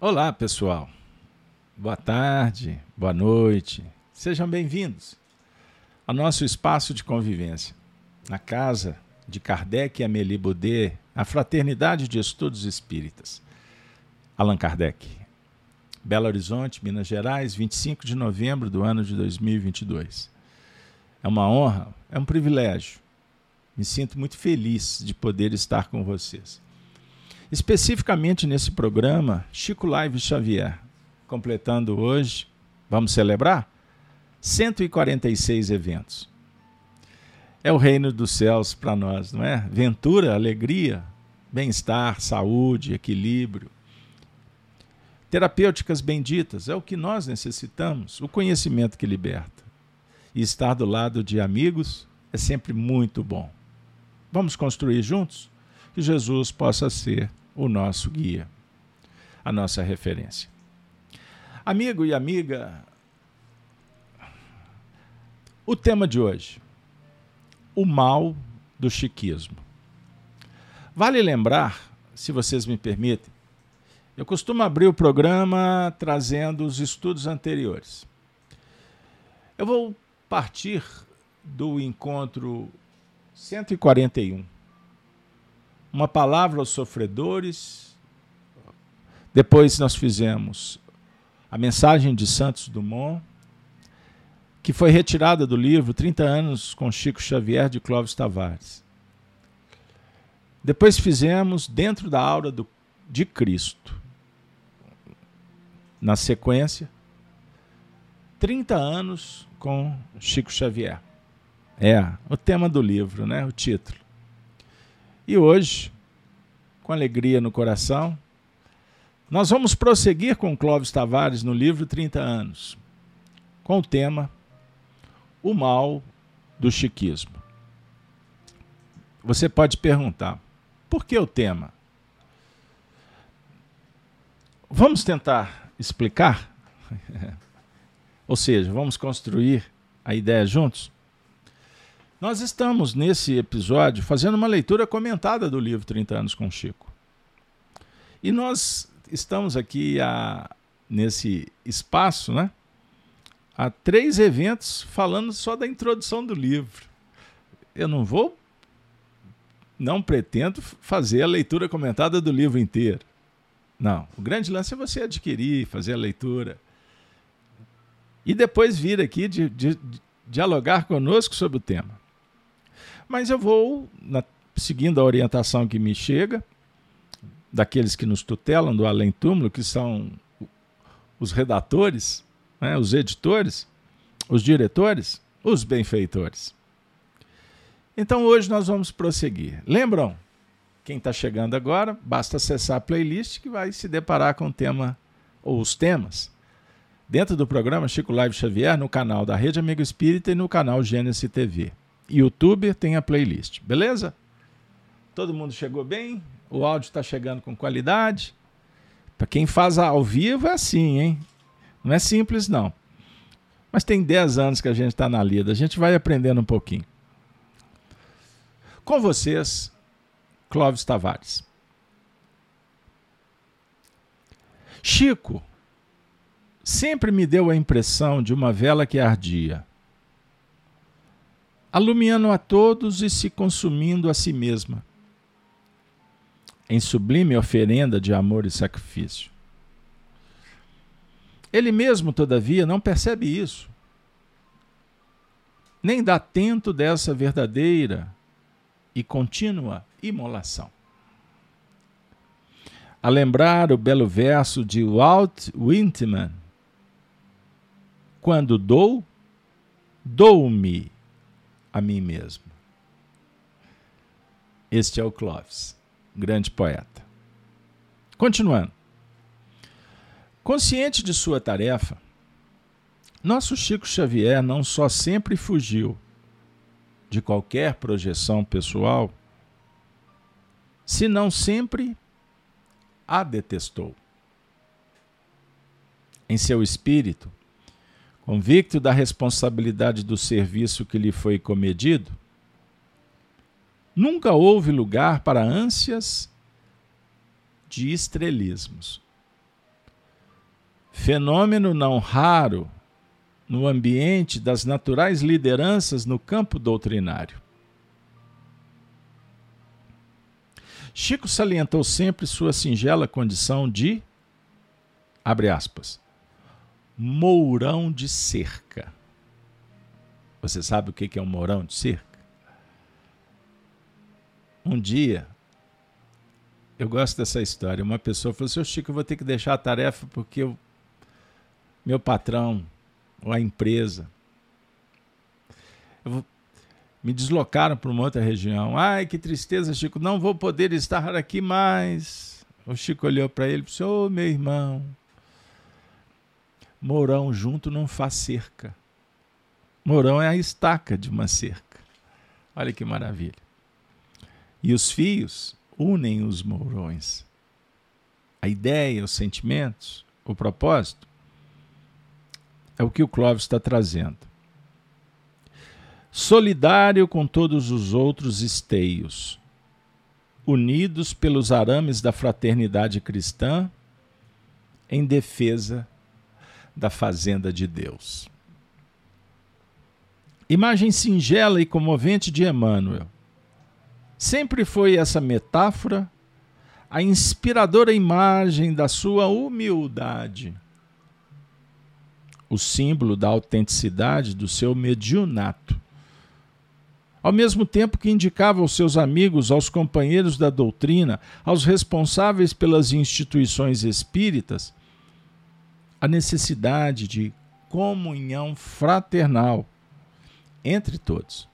Olá, pessoal. Boa tarde, boa noite. Sejam bem-vindos ao nosso espaço de convivência, na casa de Kardec e Amélie Baudet, a Fraternidade de Estudos Espíritas. Allan Kardec. Belo Horizonte, Minas Gerais, 25 de novembro do ano de 2022. É uma honra, é um privilégio. Me sinto muito feliz de poder estar com vocês. Especificamente nesse programa, Chico Live Xavier, completando hoje, vamos celebrar? 146 eventos. É o reino dos céus para nós, não é? Ventura, alegria, bem-estar, saúde, equilíbrio. Terapêuticas benditas, é o que nós necessitamos, o conhecimento que liberta. E estar do lado de amigos é sempre muito bom. Vamos construir juntos? Que Jesus possa ser o nosso guia, a nossa referência. Amigo e amiga, o tema de hoje: o mal do chiquismo. Vale lembrar, se vocês me permitem, eu costumo abrir o programa trazendo os estudos anteriores. Eu vou partir do encontro 141. Uma palavra aos sofredores. Depois nós fizemos a mensagem de Santos Dumont, que foi retirada do livro 30 anos com Chico Xavier de Clóvis Tavares. Depois fizemos Dentro da Aura do, de Cristo. Na sequência, 30 anos com Chico Xavier. É, o tema do livro, né? O título. E hoje, com alegria no coração, nós vamos prosseguir com Clóvis Tavares no livro 30 anos, com o tema O Mal do Chiquismo. Você pode perguntar, por que o tema? Vamos tentar explicar? Ou seja, vamos construir a ideia juntos? Nós estamos nesse episódio fazendo uma leitura comentada do livro 30 anos com Chico. E nós estamos aqui a, nesse espaço, né? Há três eventos falando só da introdução do livro. Eu não vou, não pretendo fazer a leitura comentada do livro inteiro. Não. O grande lance é você adquirir, fazer a leitura. E depois vir aqui de, de, de dialogar conosco sobre o tema. Mas eu vou, na, seguindo a orientação que me chega, daqueles que nos tutelam do além túmulo, que são os redatores, né, os editores, os diretores, os benfeitores. Então hoje nós vamos prosseguir. Lembram? Quem está chegando agora, basta acessar a playlist que vai se deparar com o tema ou os temas dentro do programa Chico Live Xavier no canal da Rede Amigo Espírita e no canal Gênesis TV. YouTube tem a playlist, beleza? Todo mundo chegou bem? O áudio está chegando com qualidade. Para quem faz ao vivo é assim, hein? Não é simples, não. Mas tem 10 anos que a gente está na lida, a gente vai aprendendo um pouquinho. Com vocês, Clóvis Tavares. Chico sempre me deu a impressão de uma vela que ardia, alumiando a todos e se consumindo a si mesma em sublime oferenda de amor e sacrifício. Ele mesmo, todavia, não percebe isso, nem dá tento dessa verdadeira e contínua imolação. A lembrar o belo verso de Walt Whitman, quando dou, dou-me a mim mesmo. Este é o Clóvis grande poeta. Continuando. Consciente de sua tarefa, nosso Chico Xavier não só sempre fugiu de qualquer projeção pessoal, senão sempre a detestou. Em seu espírito, convicto da responsabilidade do serviço que lhe foi comedido, Nunca houve lugar para ânsias de estrelismos. fenômeno não raro no ambiente das naturais lideranças no campo doutrinário. Chico salientou sempre sua singela condição de, abre aspas, mourão de cerca. Você sabe o que é um mourão de cerca? Um dia, eu gosto dessa história. Uma pessoa falou: Seu Chico, eu vou ter que deixar a tarefa porque eu, meu patrão ou a empresa vou, me deslocaram para uma outra região. Ai, que tristeza, Chico, não vou poder estar aqui mais. O Chico olhou para ele e disse: Ô oh, meu irmão, Mourão junto não faz cerca. Mourão é a estaca de uma cerca. Olha que maravilha. E os fios unem os mourões. A ideia, os sentimentos, o propósito é o que o Clóvis está trazendo. Solidário com todos os outros esteios, unidos pelos arames da fraternidade cristã, em defesa da fazenda de Deus. Imagem singela e comovente de Emmanuel. Sempre foi essa metáfora a inspiradora imagem da sua humildade o símbolo da autenticidade do seu mediunato. Ao mesmo tempo que indicava aos seus amigos, aos companheiros da doutrina, aos responsáveis pelas instituições espíritas, a necessidade de comunhão fraternal entre todos.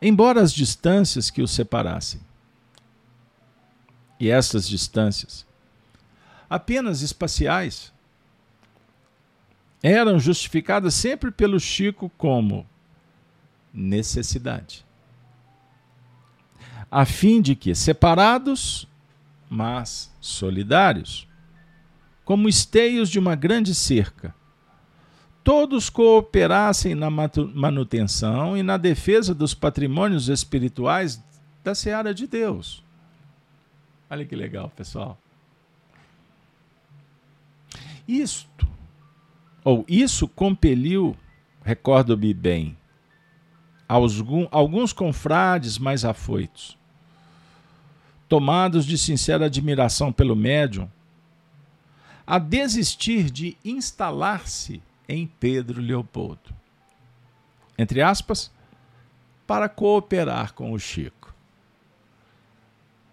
Embora as distâncias que os separassem, e essas distâncias, apenas espaciais, eram justificadas sempre pelo Chico como necessidade. A fim de que, separados, mas solidários, como esteios de uma grande cerca, todos cooperassem na manutenção e na defesa dos patrimônios espirituais da seara de Deus. Olha que legal, pessoal. Isto ou isso compeliu, recordo-me bem, alguns confrades mais afoitos, tomados de sincera admiração pelo médium, a desistir de instalar-se em Pedro Leopoldo. Entre aspas, para cooperar com o Chico.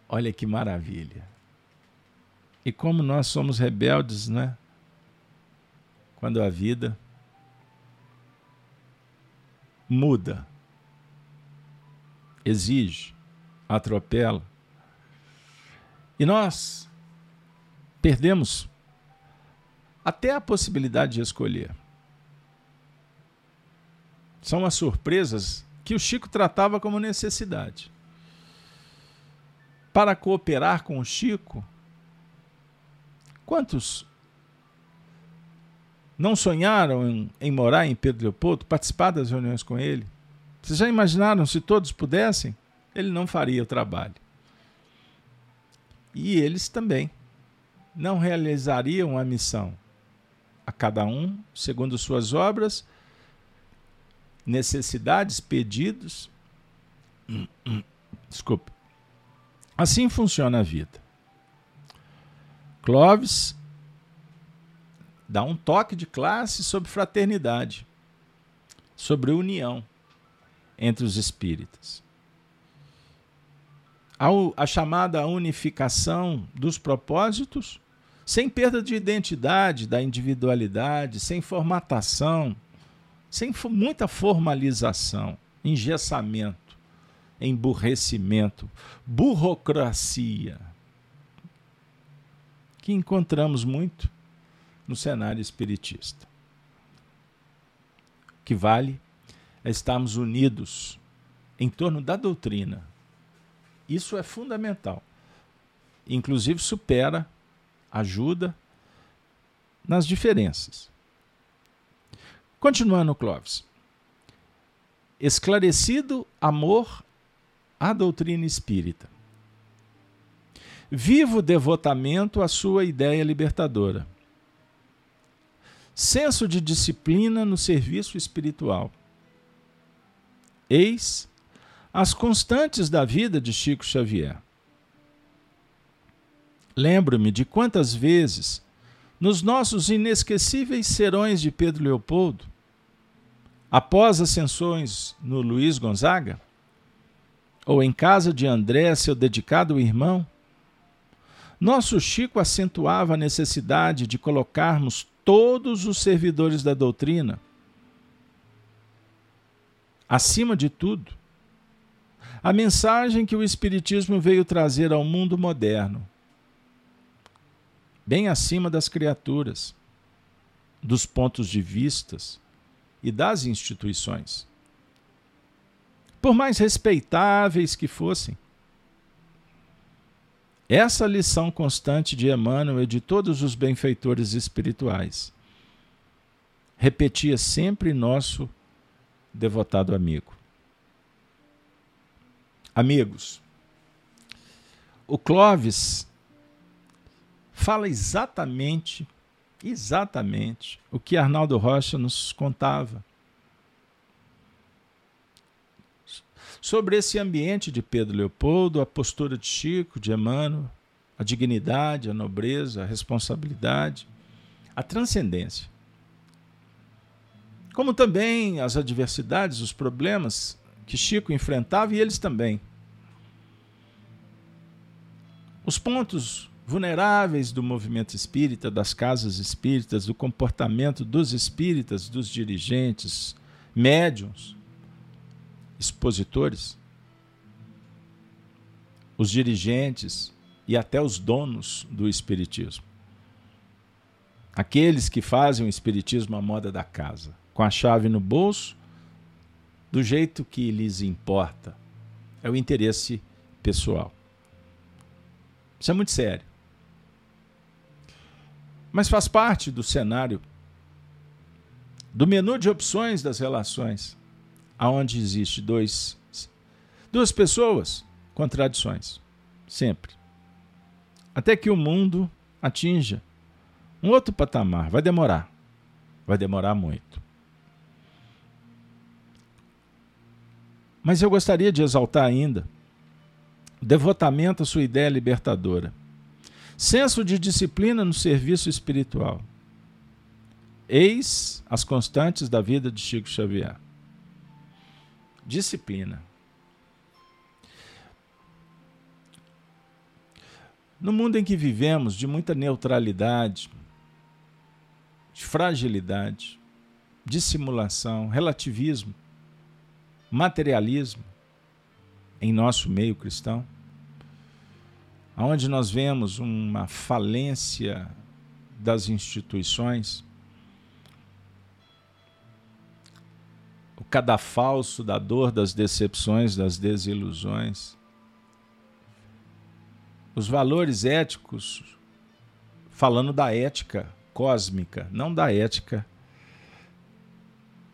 Olha que maravilha. E como nós somos rebeldes, né? quando a vida muda, exige, atropela. E nós perdemos até a possibilidade de escolher. São as surpresas que o Chico tratava como necessidade. Para cooperar com o Chico, quantos não sonharam em, em, morar em Pedro Leopoldo, participar das reuniões com ele? Vocês já imaginaram se todos pudessem? Ele não faria o trabalho. E eles também não realizariam a missão. A cada um, segundo suas obras, necessidades, pedidos. Desculpe. Assim funciona a vida. Clóvis dá um toque de classe sobre fraternidade, sobre união entre os espíritas. A, chamada unificação dos propósitos, sem perda de identidade, da individualidade, sem formatação, sem muita formalização, engessamento, emburrecimento, burocracia, que encontramos muito no cenário espiritista. O que vale é estarmos unidos em torno da doutrina. Isso é fundamental. Inclusive supera, ajuda nas diferenças. Continuando, Clóvis. Esclarecido amor à doutrina espírita. Vivo devotamento à sua ideia libertadora senso de disciplina no serviço espiritual. Eis as constantes da vida de Chico Xavier. Lembro-me de quantas vezes, nos nossos inesquecíveis serões de Pedro Leopoldo, após ascensões no Luiz Gonzaga, ou em casa de André, seu dedicado irmão, nosso Chico acentuava a necessidade de colocarmos todos os servidores da doutrina acima de tudo. A mensagem que o Espiritismo veio trazer ao mundo moderno, bem acima das criaturas, dos pontos de vistas e das instituições. Por mais respeitáveis que fossem, essa lição constante de Emmanuel e de todos os benfeitores espirituais repetia sempre nosso devotado amigo. Amigos, o Clóvis fala exatamente, exatamente o que Arnaldo Rocha nos contava. sobre esse ambiente de Pedro Leopoldo, a postura de Chico, de Emmanuel, a dignidade, a nobreza, a responsabilidade, a transcendência. Como também as adversidades, os problemas que Chico enfrentava e eles também. Os pontos vulneráveis do movimento espírita, das casas espíritas, do comportamento dos espíritas, dos dirigentes, médiums, expositores, os dirigentes e até os donos do espiritismo. Aqueles que fazem o espiritismo à moda da casa, com a chave no bolso, do jeito que lhes importa. É o interesse pessoal. Isso é muito sério. Mas faz parte do cenário do menu de opções das relações aonde existe dois, duas pessoas, contradições. Sempre. Até que o mundo atinja um outro patamar. Vai demorar. Vai demorar muito. Mas eu gostaria de exaltar ainda o devotamento à sua ideia libertadora. Senso de disciplina no serviço espiritual. Eis as constantes da vida de Chico Xavier disciplina. No mundo em que vivemos, de muita neutralidade, de fragilidade, dissimulação, relativismo, materialismo em nosso meio cristão, onde nós vemos uma falência das instituições, o cadafalso da dor, das decepções, das desilusões. Os valores éticos, falando da ética cósmica, não da ética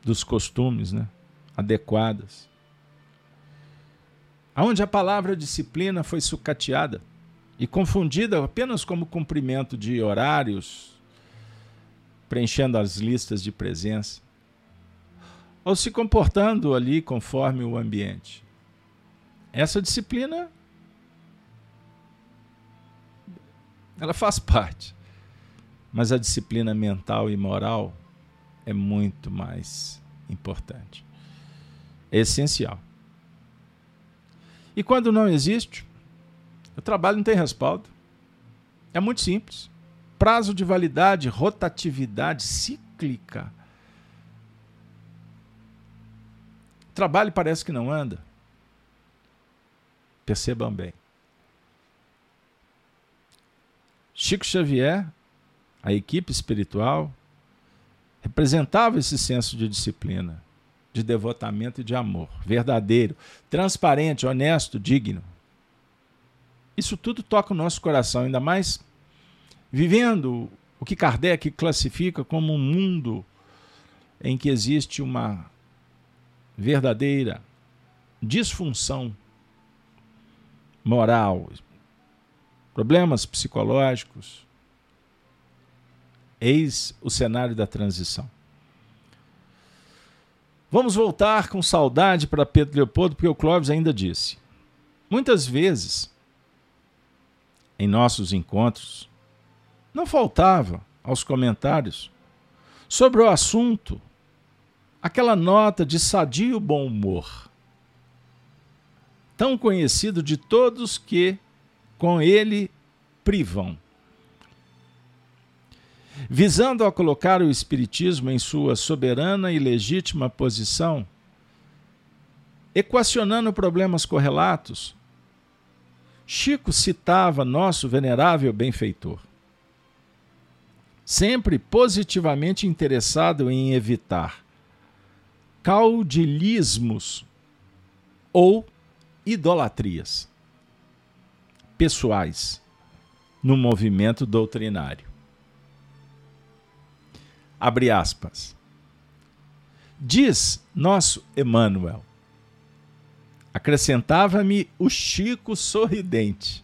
dos costumes né, adequadas. Onde a palavra disciplina foi sucateada e confundida apenas como cumprimento de horários, preenchendo as listas de presença ou se comportando ali conforme o ambiente. Essa disciplina ela faz parte. Mas a disciplina mental e moral é muito mais importante. É essencial. E quando não existe, o trabalho não tem respaldo. É muito simples. Prazo de validade, rotatividade cíclica trabalho parece que não anda. Percebam bem. Chico Xavier, a equipe espiritual, representava esse senso de disciplina, de devotamento e de amor, verdadeiro, transparente, honesto, digno. Isso tudo toca o nosso coração, ainda mais vivendo o que Kardec classifica como um mundo em que existe uma verdadeira disfunção moral, problemas psicológicos, Eis o cenário da transição. Vamos voltar com saudade para Pedro Leopoldo, porque o Clóvis ainda disse: muitas vezes, em nossos encontros, não faltava aos comentários sobre o assunto aquela nota de sadio bom humor, tão conhecido de todos que com ele privam. Visando a colocar o Espiritismo em sua soberana e legítima posição, equacionando problemas correlatos, Chico citava nosso venerável benfeitor, sempre positivamente interessado em evitar caudilismos ou idolatrias pessoais no movimento doutrinário. Abre aspas. Diz nosso Emmanuel. Acrescentava-me o Chico sorridente,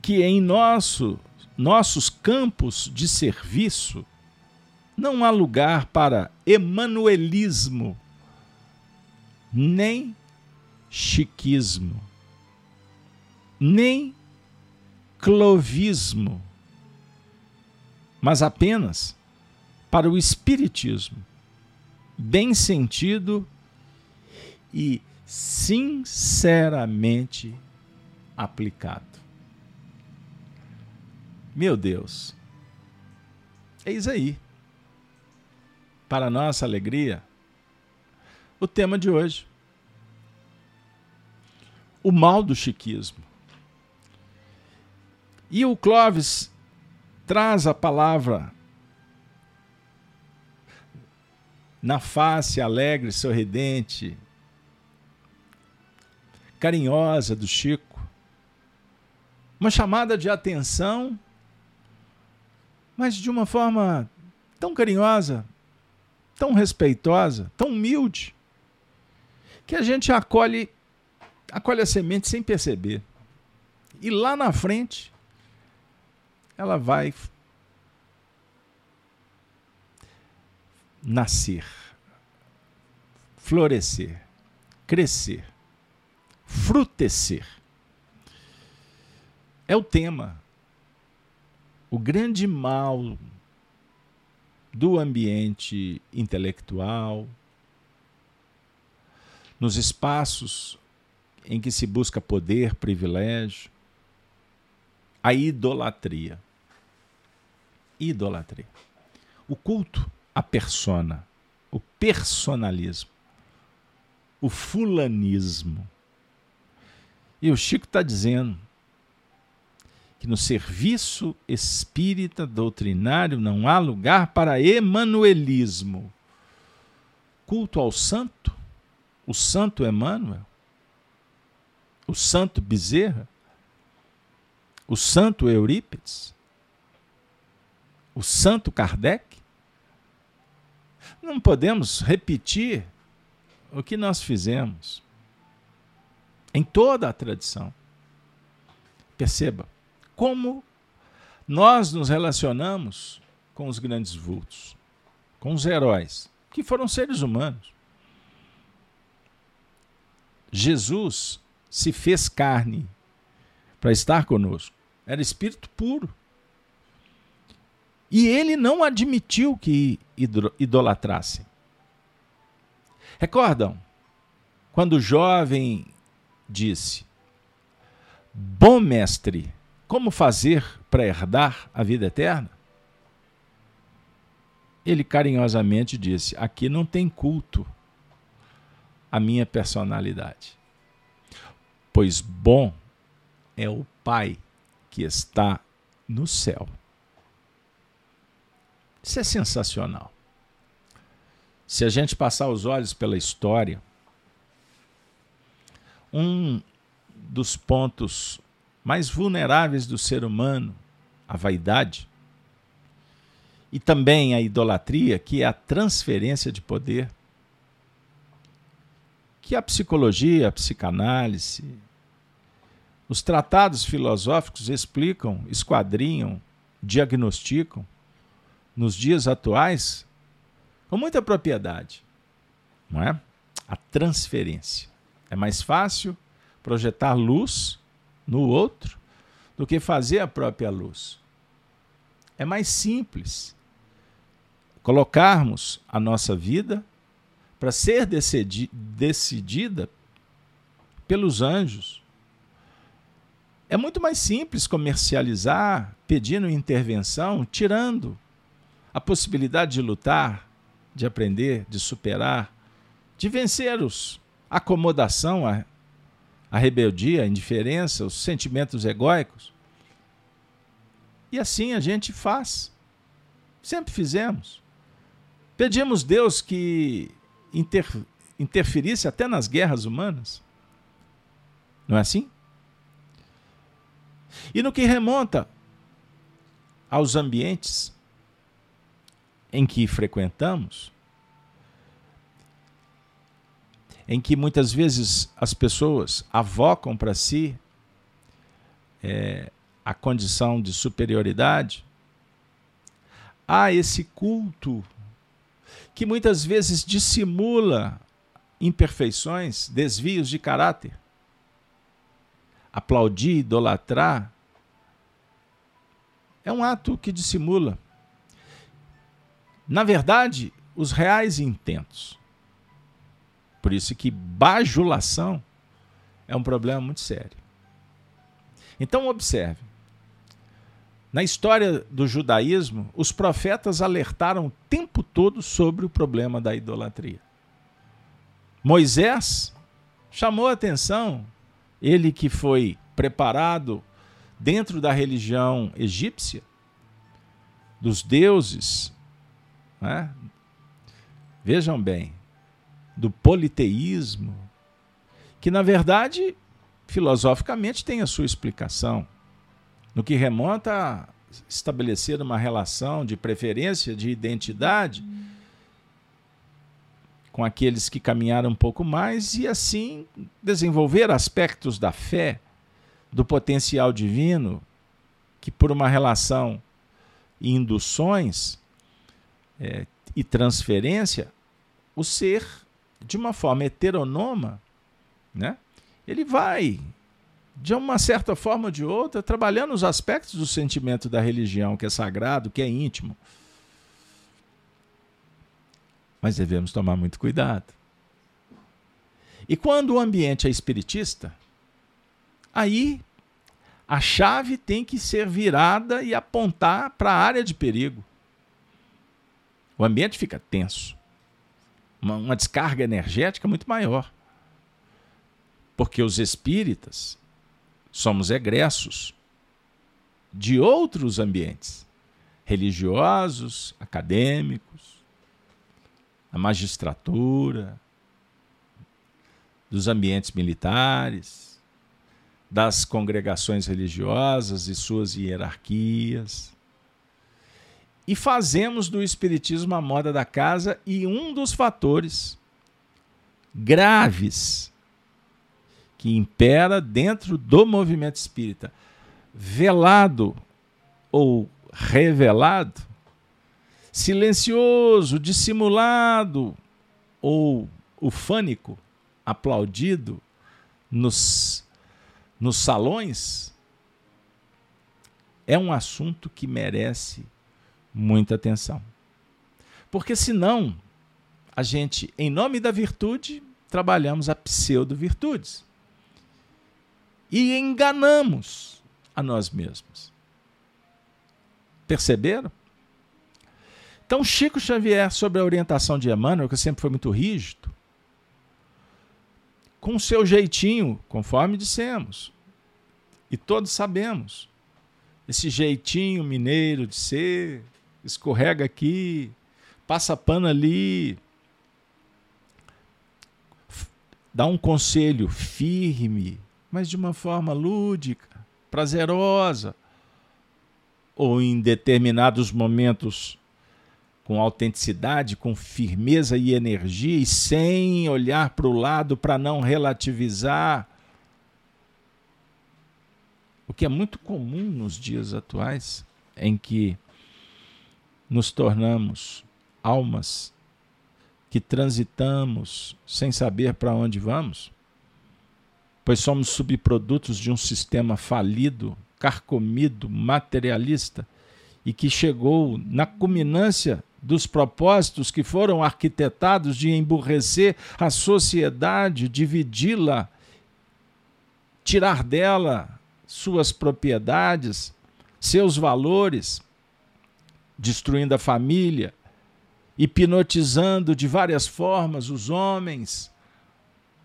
que em nosso, nossos campos de serviço não há lugar para emanuelismo, nem chiquismo, nem clovismo mas apenas para o espiritismo, bem sentido e sinceramente aplicado. Meu Deus, eis aí, para nossa alegria, o tema de hoje. O mal do chiquismo. E o Clóvis traz a palavra na face alegre, sorridente, carinhosa do Chico. Uma chamada de atenção, mas de uma forma tão carinhosa, tão respeitosa, tão humilde, que a gente acolhe, acolhe a semente sem perceber. E lá na frente, ela vai nascer, florescer, crescer, frutecer. É o tema. O grande mal do ambiente intelectual, nos espaços em que se busca poder, privilégio, a idolatria idolatria. O culto à persona, o personalismo, o fulanismo. E o Chico está dizendo que no serviço espírita doutrinário não há lugar para emanuelismo. Culto ao santo, o santo Emmanuel, o santo Bezerra, o santo Eurípides, o santo Kardec? Não podemos repetir o que nós fizemos em toda a tradição. Perceba como nós nos relacionamos com os grandes vultos, com os heróis, que foram seres humanos. Jesus se fez carne para estar conosco. Era espírito puro. E ele não admitiu que idolatrassem. Recordam? Quando o jovem disse: Bom mestre, como fazer para herdar a vida eterna? Ele carinhosamente disse: Aqui não tem culto à minha personalidade, pois bom é o Pai que está no céu. Isso é sensacional. Se a gente passar os olhos pela história, um dos pontos mais vulneráveis do ser humano, a vaidade, e também a idolatria, que é a transferência de poder, que a psicologia, a psicanálise, os tratados filosóficos explicam, esquadrinham diagnosticam nos dias atuais com muita propriedade, não é? A transferência. É mais fácil projetar luz no outro do que fazer a própria luz. É mais simples colocarmos a nossa vida para ser decidi decidida pelos anjos. É muito mais simples comercializar, pedindo intervenção, tirando a possibilidade de lutar, de aprender, de superar, de vencer os acomodação, a, a rebeldia, a indiferença, os sentimentos egóicos. E assim a gente faz. Sempre fizemos. Pedimos Deus que inter, interferisse até nas guerras humanas. Não é assim? E no que remonta aos ambientes em que frequentamos, em que muitas vezes as pessoas avocam para si é, a condição de superioridade, há esse culto que muitas vezes dissimula imperfeições, desvios de caráter. Aplaudir, idolatrar, é um ato que dissimula. Na verdade, os reais intentos. Por isso que bajulação é um problema muito sério. Então observe. Na história do judaísmo, os profetas alertaram o tempo todo sobre o problema da idolatria. Moisés chamou a atenção, ele que foi preparado dentro da religião egípcia, dos deuses. Né? Vejam bem, do politeísmo, que na verdade, filosoficamente, tem a sua explicação. No que remonta a estabelecer uma relação de preferência, de identidade com aqueles que caminharam um pouco mais e assim desenvolver aspectos da fé, do potencial divino, que por uma relação e induções é, e transferência, o ser de uma forma heteronoma, né? ele vai, de uma certa forma ou de outra, trabalhando os aspectos do sentimento da religião, que é sagrado, que é íntimo. Mas devemos tomar muito cuidado. E quando o ambiente é espiritista, aí a chave tem que ser virada e apontar para a área de perigo. O ambiente fica tenso uma, uma descarga energética muito maior. Porque os espíritas somos egressos de outros ambientes religiosos, acadêmicos, a magistratura, dos ambientes militares, das congregações religiosas e suas hierarquias e fazemos do espiritismo a moda da casa e um dos fatores graves que impera dentro do movimento espírita, velado ou revelado, silencioso, dissimulado ou ufânico, aplaudido nos, nos salões, é um assunto que merece muita atenção. Porque senão, a gente, em nome da virtude, trabalhamos a pseudo-virtudes. E enganamos a nós mesmos. Perceberam? Então, Chico Xavier, sob a orientação de Emmanuel, que sempre foi muito rígido, com o seu jeitinho, conforme dissemos, e todos sabemos, esse jeitinho mineiro de ser, escorrega aqui, passa pano ali. Dá um conselho firme, mas de uma forma lúdica, prazerosa. Ou em determinados momentos com autenticidade, com firmeza e energia e sem olhar para o lado para não relativizar. O que é muito comum nos dias atuais em que nos tornamos almas que transitamos sem saber para onde vamos? Pois somos subprodutos de um sistema falido, carcomido, materialista e que chegou na culminância dos propósitos que foram arquitetados de emburrecer a sociedade, dividi-la, tirar dela suas propriedades, seus valores, destruindo a família, hipnotizando de várias formas os homens,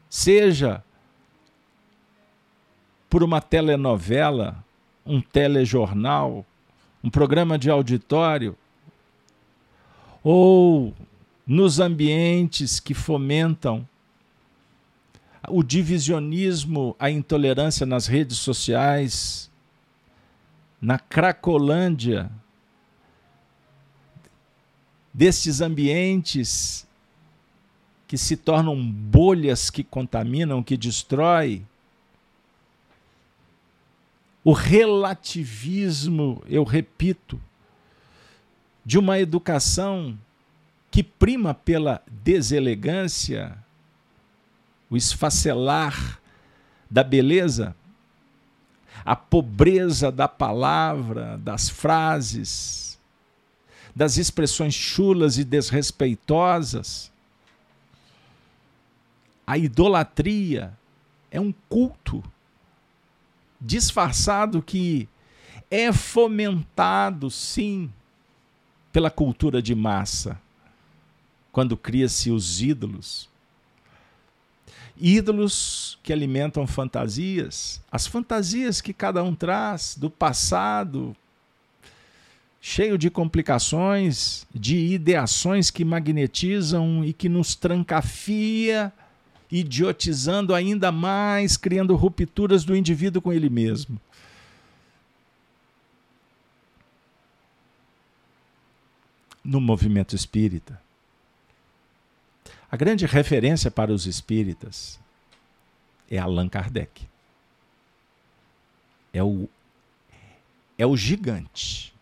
seja por uma telenovela, um telejornal, um programa de auditório, ou nos ambientes que fomentam o divisionismo, a intolerância nas redes sociais, na Cracolândia, destes ambientes que se tornam bolhas que contaminam, que destrói. O relativismo, eu repito, de uma educação que prima pela deselegância, o esfacelar da beleza, a pobreza da palavra, das frases, das expressões chulas e desrespeitosas. A idolatria é um culto disfarçado que é fomentado, sim, pela cultura de massa, quando cria-se os ídolos. Ídolos que alimentam fantasias, as fantasias que cada um traz do passado, cheio de complicações, de ideações que magnetizam e que nos trancafia, idiotizando ainda mais, criando rupturas do indivíduo com ele mesmo. No movimento espírita, a grande referência para os espíritas é Allan Kardec. É o, é o gigante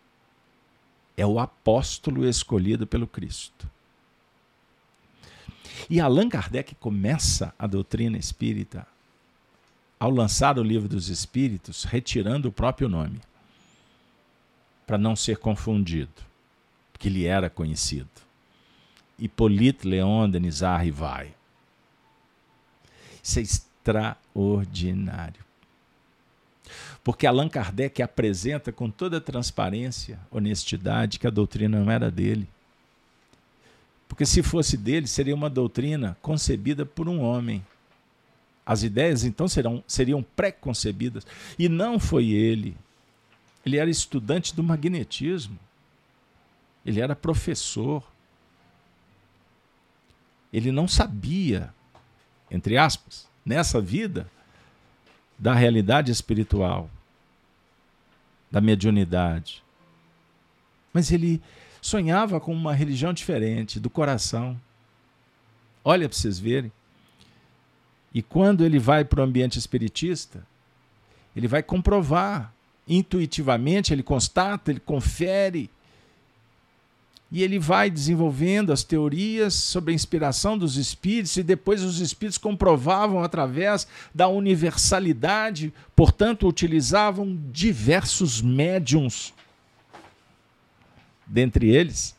é o apóstolo escolhido pelo Cristo. E Allan Kardec começa a doutrina espírita ao lançar o livro dos Espíritos, retirando o próprio nome, para não ser confundido, porque ele era conhecido. Hippolyte Leon Denis Rivai. Isso é extraordinário. Porque Allan Kardec apresenta com toda transparência, honestidade, que a doutrina não era dele. Porque se fosse dele, seria uma doutrina concebida por um homem. As ideias então serão, seriam pré-concebidas. E não foi ele. Ele era estudante do magnetismo. Ele era professor. Ele não sabia, entre aspas, nessa vida, da realidade espiritual, da mediunidade. Mas ele sonhava com uma religião diferente, do coração. Olha para vocês verem. E quando ele vai para o ambiente espiritista, ele vai comprovar intuitivamente, ele constata, ele confere e ele vai desenvolvendo as teorias sobre a inspiração dos espíritos, e depois os espíritos comprovavam através da universalidade, portanto, utilizavam diversos médiums. Dentre eles,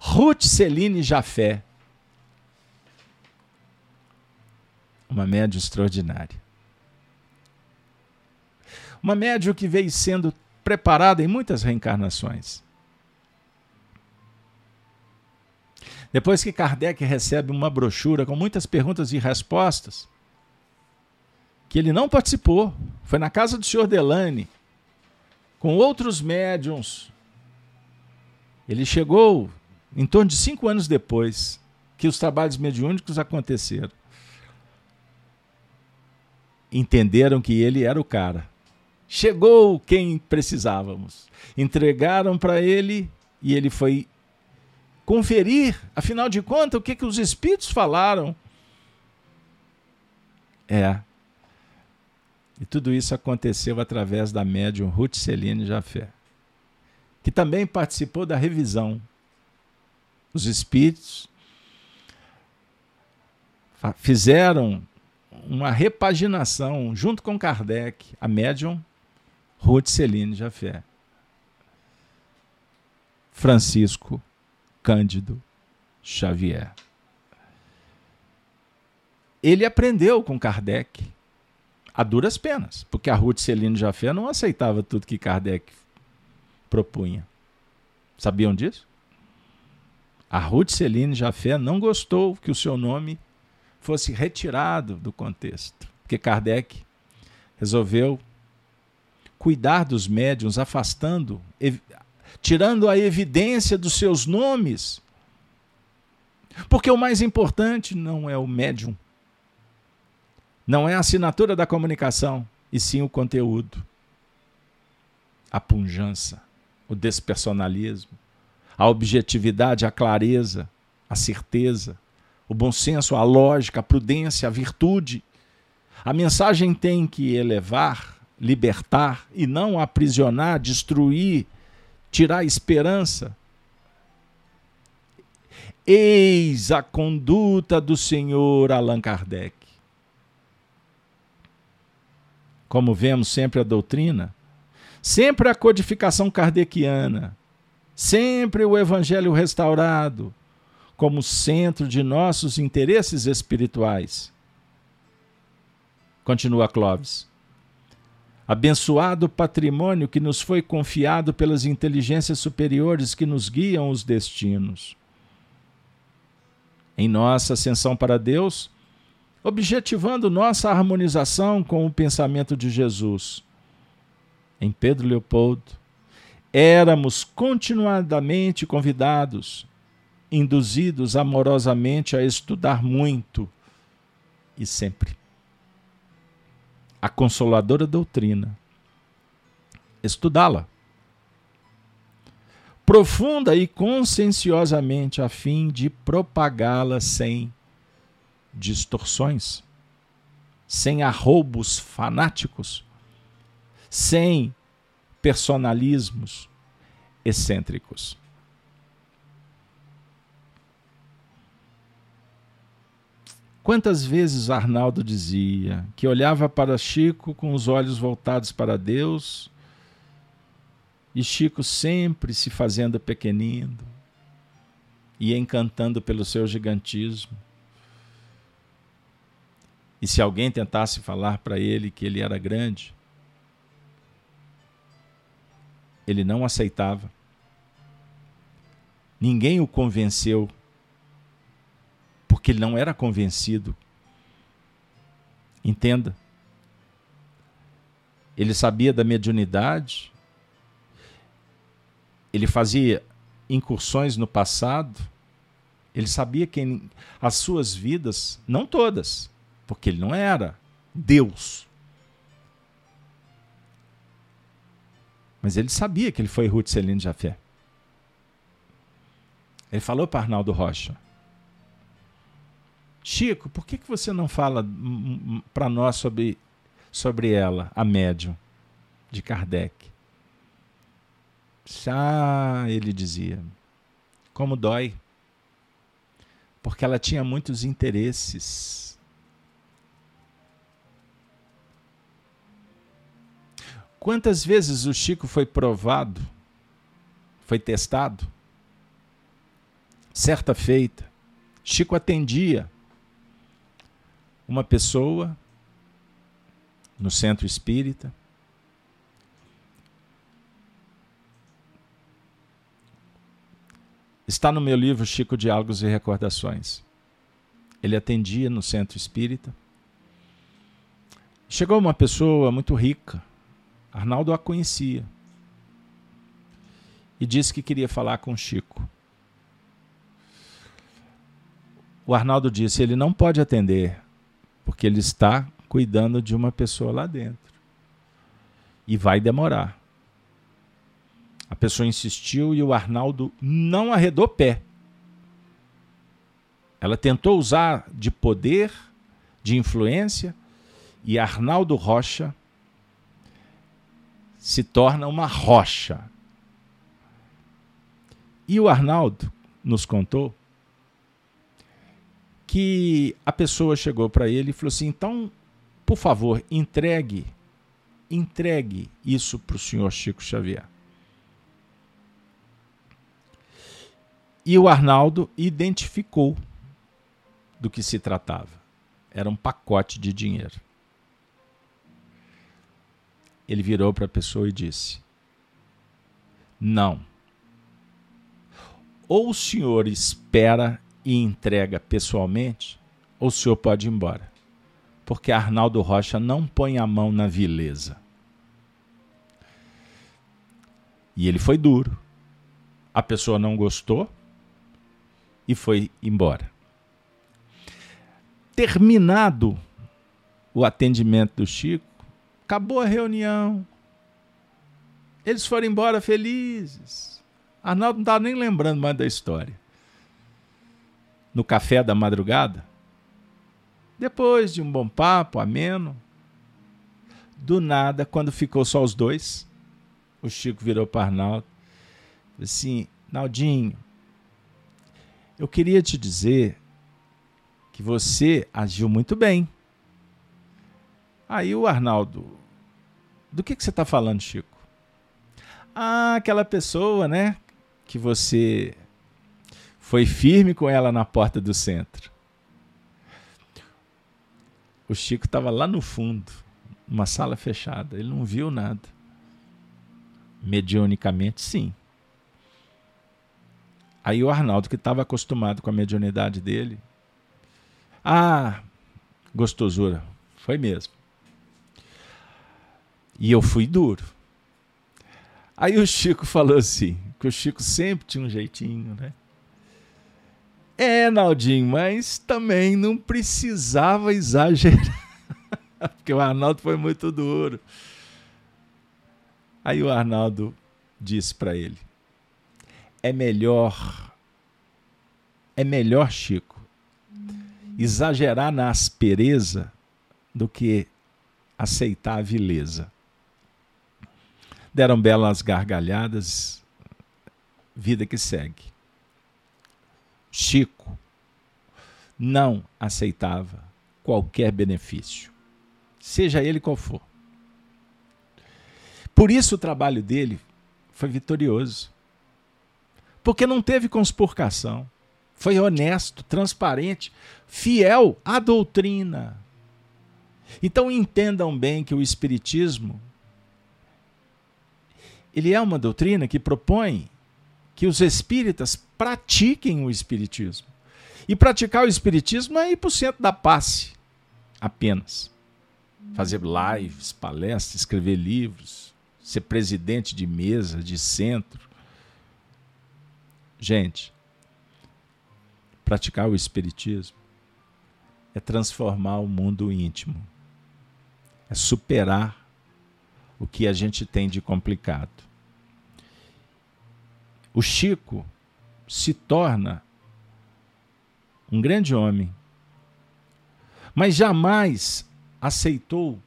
Ruth Celine Jafé, uma médium extraordinária. Uma médium que veio sendo preparada em muitas reencarnações Depois que Kardec recebe uma brochura com muitas perguntas e respostas, que ele não participou, foi na casa do senhor Delane, com outros médiums. Ele chegou em torno de cinco anos depois que os trabalhos mediúnicos aconteceram. Entenderam que ele era o cara. Chegou quem precisávamos. Entregaram para ele e ele foi conferir, afinal de contas, o que, que os espíritos falaram. É. E tudo isso aconteceu através da médium Ruth Celine Jafé. que também participou da revisão. Os espíritos fizeram uma repaginação junto com Kardec, a médium Ruth Celine Jafé. Francisco Cândido Xavier. Ele aprendeu com Kardec a duras penas, porque a Ruth Celine Jafé não aceitava tudo que Kardec propunha. Sabiam disso? A Ruth Celine Jafé não gostou que o seu nome fosse retirado do contexto, porque Kardec resolveu cuidar dos médiuns, afastando, tirando a evidência dos seus nomes. Porque o mais importante não é o médium, não é a assinatura da comunicação, e sim o conteúdo, a punjança, o despersonalismo, a objetividade, a clareza, a certeza, o bom senso, a lógica, a prudência, a virtude. A mensagem tem que elevar, libertar e não aprisionar, destruir, tirar a esperança. Eis a conduta do senhor Allan Kardec. Como vemos sempre a doutrina, sempre a codificação kardeciana, sempre o evangelho restaurado, como centro de nossos interesses espirituais. Continua Clóvis. Abençoado patrimônio que nos foi confiado pelas inteligências superiores que nos guiam os destinos. Em nossa ascensão para Deus, objetivando nossa harmonização com o pensamento de Jesus. Em Pedro Leopoldo, éramos continuadamente convidados induzidos amorosamente a estudar muito e sempre. A consoladora doutrina. Estudá-la. Profunda e conscienciosamente a fim de propagá-la sem distorções, sem arroubos fanáticos, sem personalismos excêntricos. Quantas vezes Arnaldo dizia que olhava para Chico com os olhos voltados para Deus e Chico sempre se fazendo pequenino e encantando pelo seu gigantismo. E se alguém tentasse falar para ele que ele era grande, ele não aceitava. Ninguém o convenceu porque ele não era convencido. Entenda. Ele sabia da mediunidade, ele fazia incursões no passado, ele sabia que as suas vidas, não todas, porque ele não era Deus. Mas ele sabia que ele foi Ruth Celine Jafé. Ele falou para Arnaldo Rocha: Chico, por que, que você não fala para nós sobre, sobre ela, a médium de Kardec? Ah, ele dizia, como dói. Porque ela tinha muitos interesses. Quantas vezes o Chico foi provado, foi testado? Certa feita, Chico atendia uma pessoa no centro espírita Está no meu livro Chico Diálogos e Recordações. Ele atendia no centro espírita. Chegou uma pessoa muito rica. Arnaldo a conhecia. E disse que queria falar com Chico. O Arnaldo disse: ele não pode atender porque ele está cuidando de uma pessoa lá dentro. E vai demorar. A pessoa insistiu e o Arnaldo não arredou pé. Ela tentou usar de poder, de influência, e Arnaldo Rocha se torna uma rocha. E o Arnaldo nos contou que a pessoa chegou para ele e falou assim: então, por favor, entregue, entregue isso para o senhor Chico Xavier. E o Arnaldo identificou do que se tratava. Era um pacote de dinheiro. Ele virou para a pessoa e disse: Não. Ou o senhor espera e entrega pessoalmente, ou o senhor pode ir embora. Porque Arnaldo Rocha não põe a mão na vileza. E ele foi duro. A pessoa não gostou e foi embora. Terminado o atendimento do Chico, acabou a reunião. Eles foram embora felizes. Arnaldo não estava nem lembrando mais da história. No café da madrugada, depois de um bom papo, ameno, do nada, quando ficou só os dois, o Chico virou para Arnaldo assim: Naldinho, eu queria te dizer que você agiu muito bem. Aí o Arnaldo, do que, que você está falando, Chico? Ah, aquela pessoa, né? Que você foi firme com ela na porta do centro. O Chico estava lá no fundo, numa sala fechada. Ele não viu nada. Mediunicamente, sim. Aí o Arnaldo, que estava acostumado com a mediunidade dele, ah, gostosura, foi mesmo. E eu fui duro. Aí o Chico falou assim, que o Chico sempre tinha um jeitinho, né? É, Naldinho, mas também não precisava exagerar. Porque o Arnaldo foi muito duro. Aí o Arnaldo disse para ele: é melhor, é melhor, Chico, exagerar na aspereza do que aceitar a vileza. Deram belas gargalhadas, vida que segue. Chico não aceitava qualquer benefício, seja ele qual for. Por isso o trabalho dele foi vitorioso porque não teve conspurcação. Foi honesto, transparente, fiel à doutrina. Então entendam bem que o espiritismo ele é uma doutrina que propõe que os espíritas pratiquem o espiritismo. E praticar o espiritismo é ir para o centro da passe apenas. Fazer lives, palestras, escrever livros, ser presidente de mesa, de centro Gente, praticar o Espiritismo é transformar o mundo íntimo, é superar o que a gente tem de complicado. O Chico se torna um grande homem, mas jamais aceitou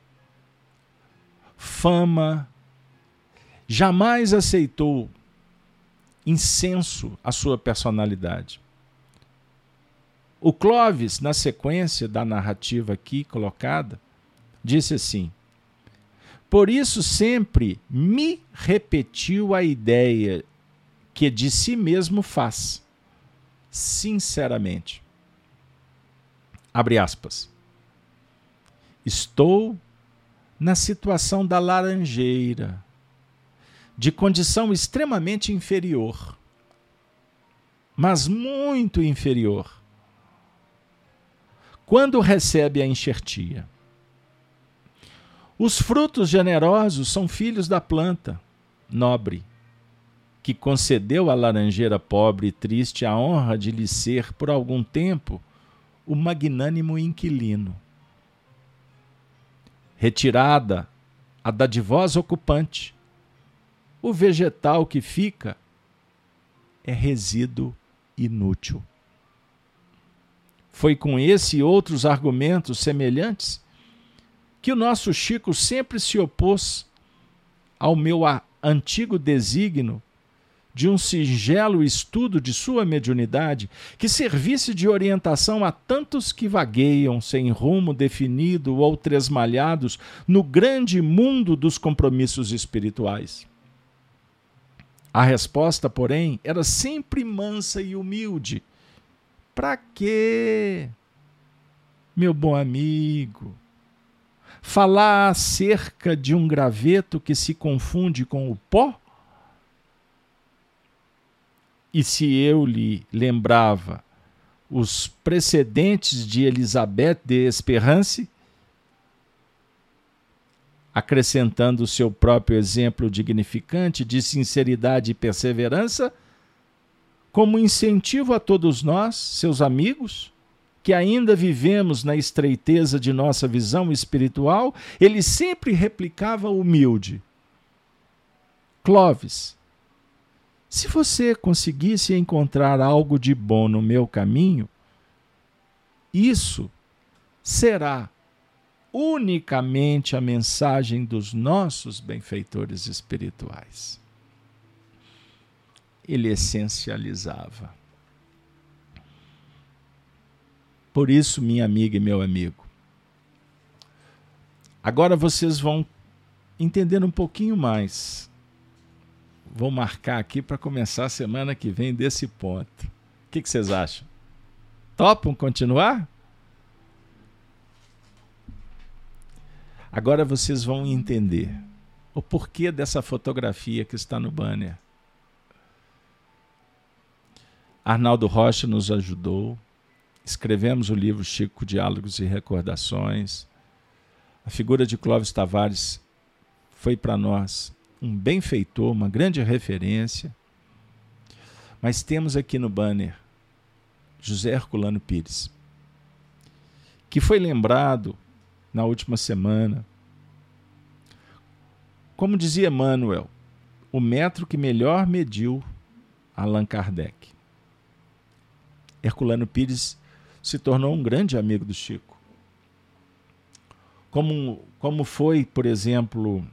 fama, jamais aceitou incenso à sua personalidade. O Clovis, na sequência da narrativa aqui colocada, disse assim: Por isso sempre me repetiu a ideia que de si mesmo faz, sinceramente. Abre aspas. Estou na situação da laranjeira de condição extremamente inferior, mas muito inferior, quando recebe a enxertia. Os frutos generosos são filhos da planta nobre, que concedeu à laranjeira pobre e triste a honra de lhe ser, por algum tempo, o magnânimo inquilino. Retirada a dadivosa ocupante, o vegetal que fica é resíduo inútil. Foi com esse e outros argumentos semelhantes que o nosso Chico sempre se opôs ao meu antigo desígnio de um singelo estudo de sua mediunidade que servisse de orientação a tantos que vagueiam sem rumo definido ou tresmalhados no grande mundo dos compromissos espirituais. A resposta, porém, era sempre mansa e humilde. Para quê? Meu bom amigo, falar acerca de um graveto que se confunde com o pó? E se eu lhe lembrava os precedentes de Elizabeth de Esperance, acrescentando o seu próprio exemplo dignificante de sinceridade e perseverança, como incentivo a todos nós, seus amigos, que ainda vivemos na estreiteza de nossa visão espiritual, ele sempre replicava humilde: Clóvis, se você conseguisse encontrar algo de bom no meu caminho, isso será unicamente a mensagem dos nossos benfeitores espirituais. Ele essencializava. Por isso, minha amiga e meu amigo, agora vocês vão entender um pouquinho mais. Vou marcar aqui para começar a semana que vem desse ponto. O que, que vocês acham? Topam continuar? Agora vocês vão entender o porquê dessa fotografia que está no banner. Arnaldo Rocha nos ajudou, Escrevemos o livro Chico Diálogos e Recordações. A figura de Clóvis Tavares foi para nós um benfeitor, uma grande referência. Mas temos aqui no banner José Herculano Pires, que foi lembrado na última semana. Como dizia Emmanuel, o metro que melhor mediu Allan Kardec. Herculano Pires se tornou um grande amigo do Chico. Como, como foi, por exemplo,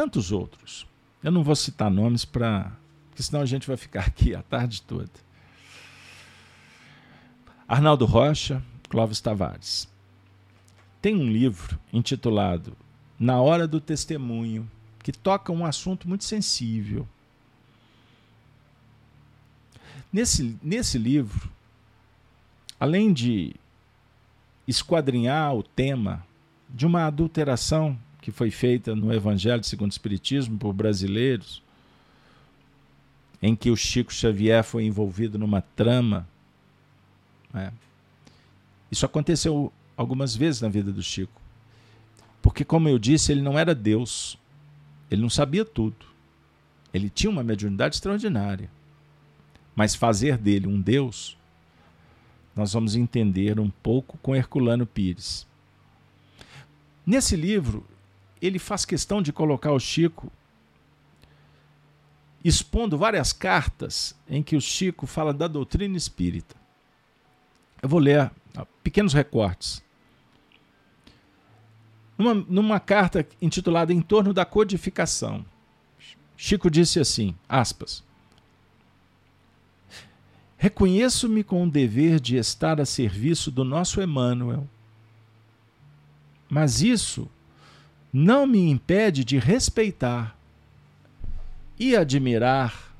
tantos outros. Eu não vou citar nomes para. porque senão a gente vai ficar aqui a tarde toda. Arnaldo Rocha, Clóvis Tavares. Tem um livro intitulado Na Hora do Testemunho, que toca um assunto muito sensível. Nesse, nesse livro, além de esquadrinhar o tema de uma adulteração que foi feita no Evangelho segundo o Espiritismo por brasileiros, em que o Chico Xavier foi envolvido numa trama. Né? Isso aconteceu algumas vezes na vida do Chico. Porque, como eu disse, ele não era Deus. Ele não sabia tudo. Ele tinha uma mediunidade extraordinária. Mas fazer dele um Deus nós vamos entender um pouco com Herculano Pires. Nesse livro, ele faz questão de colocar o Chico expondo várias cartas em que o Chico fala da doutrina espírita. Eu vou ler pequenos recortes. Numa, numa carta intitulada Em torno da codificação, Chico disse assim, aspas, Reconheço-me com o dever de estar a serviço do nosso Emmanuel. Mas isso não me impede de respeitar e admirar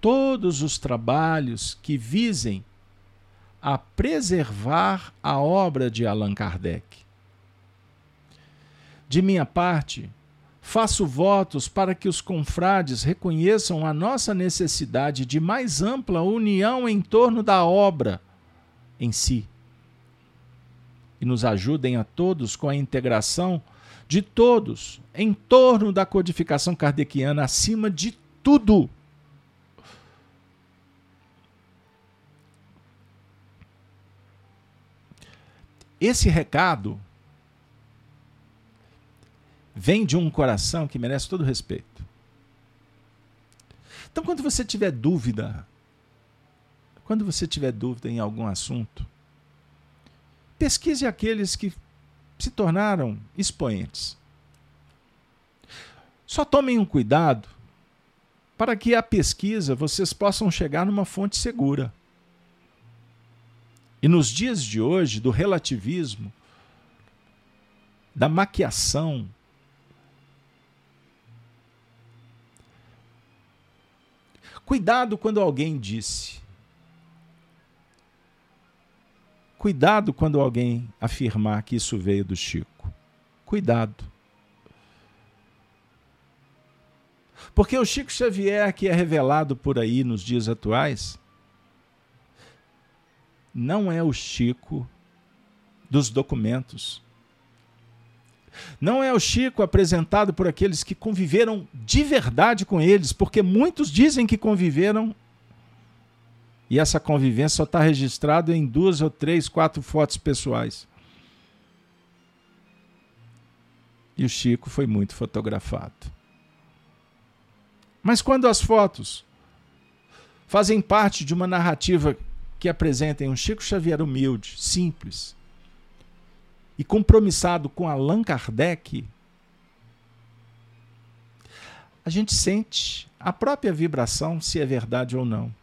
todos os trabalhos que visem a preservar a obra de Allan Kardec. De minha parte, Faço votos para que os confrades reconheçam a nossa necessidade de mais ampla união em torno da obra em si e nos ajudem a todos com a integração de todos em torno da codificação kardeciana acima de tudo. Esse recado vem de um coração que merece todo respeito. Então, quando você tiver dúvida, quando você tiver dúvida em algum assunto, pesquise aqueles que se tornaram expoentes. Só tomem um cuidado para que a pesquisa vocês possam chegar numa fonte segura. E nos dias de hoje, do relativismo, da maquiação, cuidado quando alguém disse. Cuidado quando alguém afirmar que isso veio do Chico. Cuidado. Porque o Chico Xavier, que é revelado por aí nos dias atuais, não é o Chico dos documentos. Não é o Chico apresentado por aqueles que conviveram de verdade com eles, porque muitos dizem que conviveram e essa convivência só está registrada em duas ou três, quatro fotos pessoais. E o Chico foi muito fotografado. Mas quando as fotos fazem parte de uma narrativa que apresentem um Chico Xavier humilde, simples e compromissado com Allan Kardec, a gente sente a própria vibração se é verdade ou não.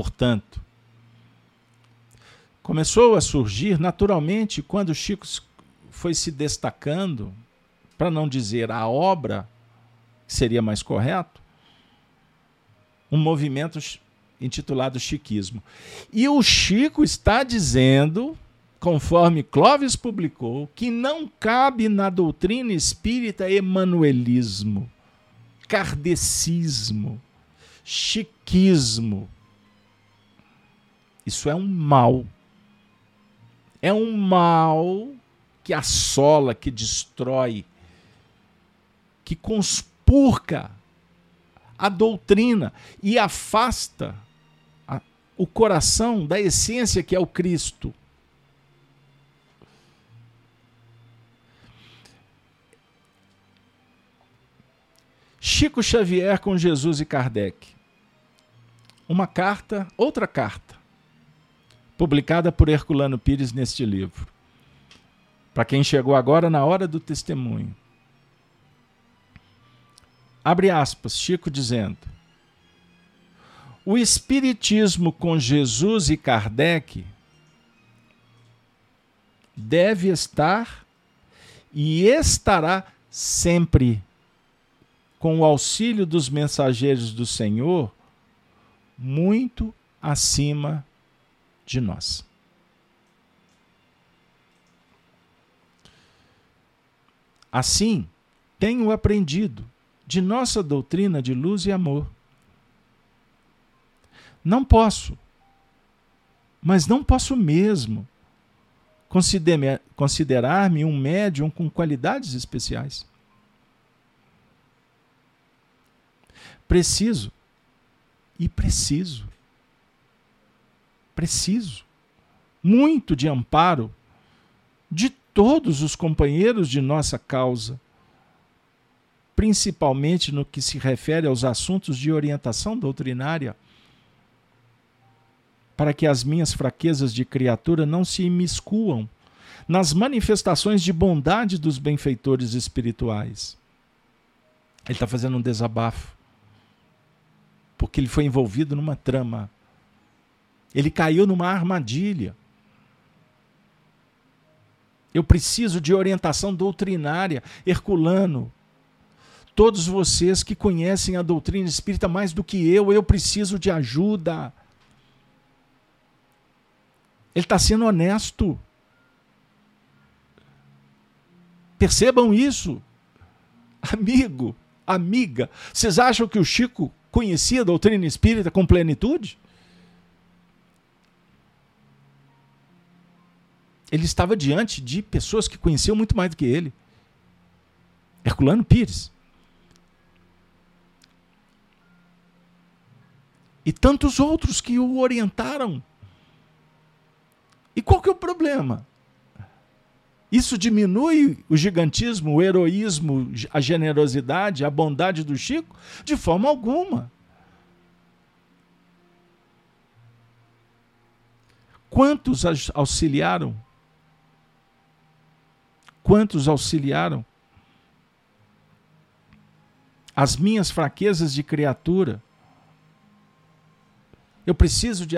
Portanto, começou a surgir naturalmente quando Chico foi se destacando, para não dizer a obra, que seria mais correto, um movimento intitulado Chiquismo. E o Chico está dizendo, conforme Clóvis publicou, que não cabe na doutrina espírita emanuelismo, kardecismo, chiquismo. Isso é um mal. É um mal que assola, que destrói, que conspurca a doutrina e afasta o coração da essência que é o Cristo. Chico Xavier com Jesus e Kardec. Uma carta, outra carta, publicada por Herculano Pires neste livro. Para quem chegou agora na hora do testemunho. Abre aspas, Chico dizendo: o Espiritismo com Jesus e Kardec deve estar e estará sempre com o auxílio dos mensageiros do Senhor muito acima de nós. Assim, tenho aprendido de nossa doutrina de luz e amor não posso. Mas não posso mesmo considerar-me um médium com qualidades especiais. Preciso. E preciso. Preciso. Muito de amparo de todos os companheiros de nossa causa, principalmente no que se refere aos assuntos de orientação doutrinária para que as minhas fraquezas de criatura não se imiscuam nas manifestações de bondade dos benfeitores espirituais. Ele está fazendo um desabafo, porque ele foi envolvido numa trama. Ele caiu numa armadilha. Eu preciso de orientação doutrinária. Herculano, todos vocês que conhecem a doutrina espírita mais do que eu, eu preciso de ajuda. Ele está sendo honesto. Percebam isso. Amigo, amiga, vocês acham que o Chico conhecia a doutrina espírita com plenitude? Ele estava diante de pessoas que conheciam muito mais do que ele. Herculano Pires. E tantos outros que o orientaram. E qual que é o problema? Isso diminui o gigantismo, o heroísmo, a generosidade, a bondade do Chico? De forma alguma. Quantos auxiliaram? Quantos auxiliaram? as minhas fraquezas de criatura. Eu preciso de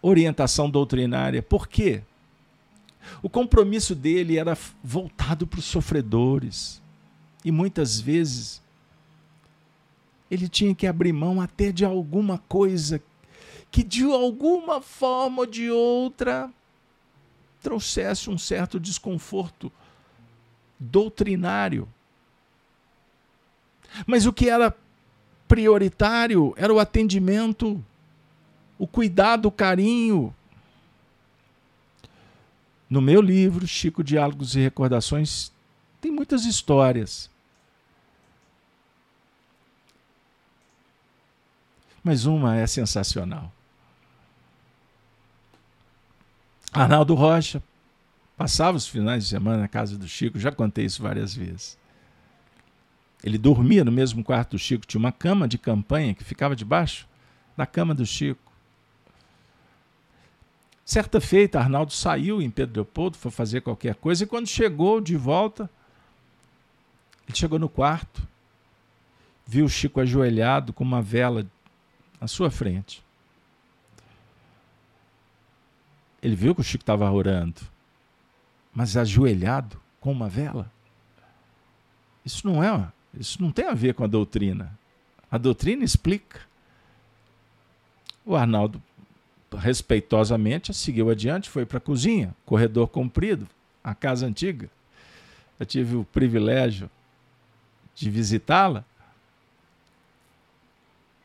orientação doutrinária. Por quê? O compromisso dele era voltado para os sofredores. E muitas vezes ele tinha que abrir mão até de alguma coisa que de alguma forma ou de outra trouxesse um certo desconforto doutrinário. Mas o que era prioritário era o atendimento, o cuidado, o carinho. No meu livro, Chico Diálogos e Recordações, tem muitas histórias. Mas uma é sensacional. Arnaldo Rocha passava os finais de semana na casa do Chico, já contei isso várias vezes. Ele dormia no mesmo quarto do Chico, tinha uma cama de campanha que ficava debaixo da cama do Chico. Certa feita, Arnaldo saiu em Pedro Leopoldo, foi fazer qualquer coisa, e quando chegou de volta, ele chegou no quarto, viu o Chico ajoelhado com uma vela à sua frente. Ele viu que o Chico estava orando, mas ajoelhado com uma vela. Isso não é isso não tem a ver com a doutrina. A doutrina explica. O Arnaldo, respeitosamente, seguiu adiante, foi para a cozinha, corredor comprido, a casa antiga. Eu tive o privilégio de visitá-la.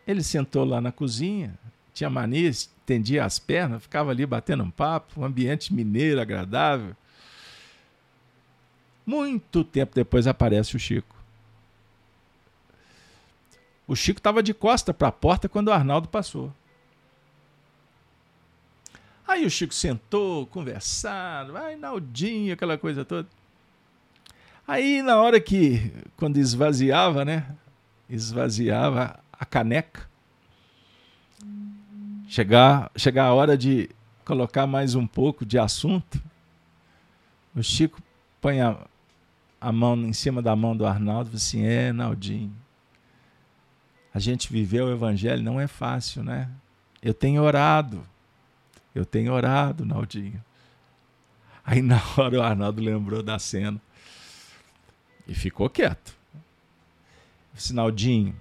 Ele sentou lá na cozinha, tinha mania, estendia as pernas, ficava ali batendo um papo, um ambiente mineiro agradável. Muito tempo depois aparece o Chico. O Chico estava de costa para a porta quando o Arnaldo passou. Aí o Chico sentou, conversaram, ai, Naldinho, aquela coisa toda. Aí, na hora que, quando esvaziava, né? Esvaziava a caneca. Chegar, chegar a hora de colocar mais um pouco de assunto. O Chico põe a, a mão em cima da mão do Arnaldo e fala assim: É, Naldinho, a gente viver o evangelho não é fácil, né? Eu tenho orado. Eu tenho orado, Naldinho. Aí na hora o Arnaldo lembrou da cena e ficou quieto. Eu disse, Naldinho,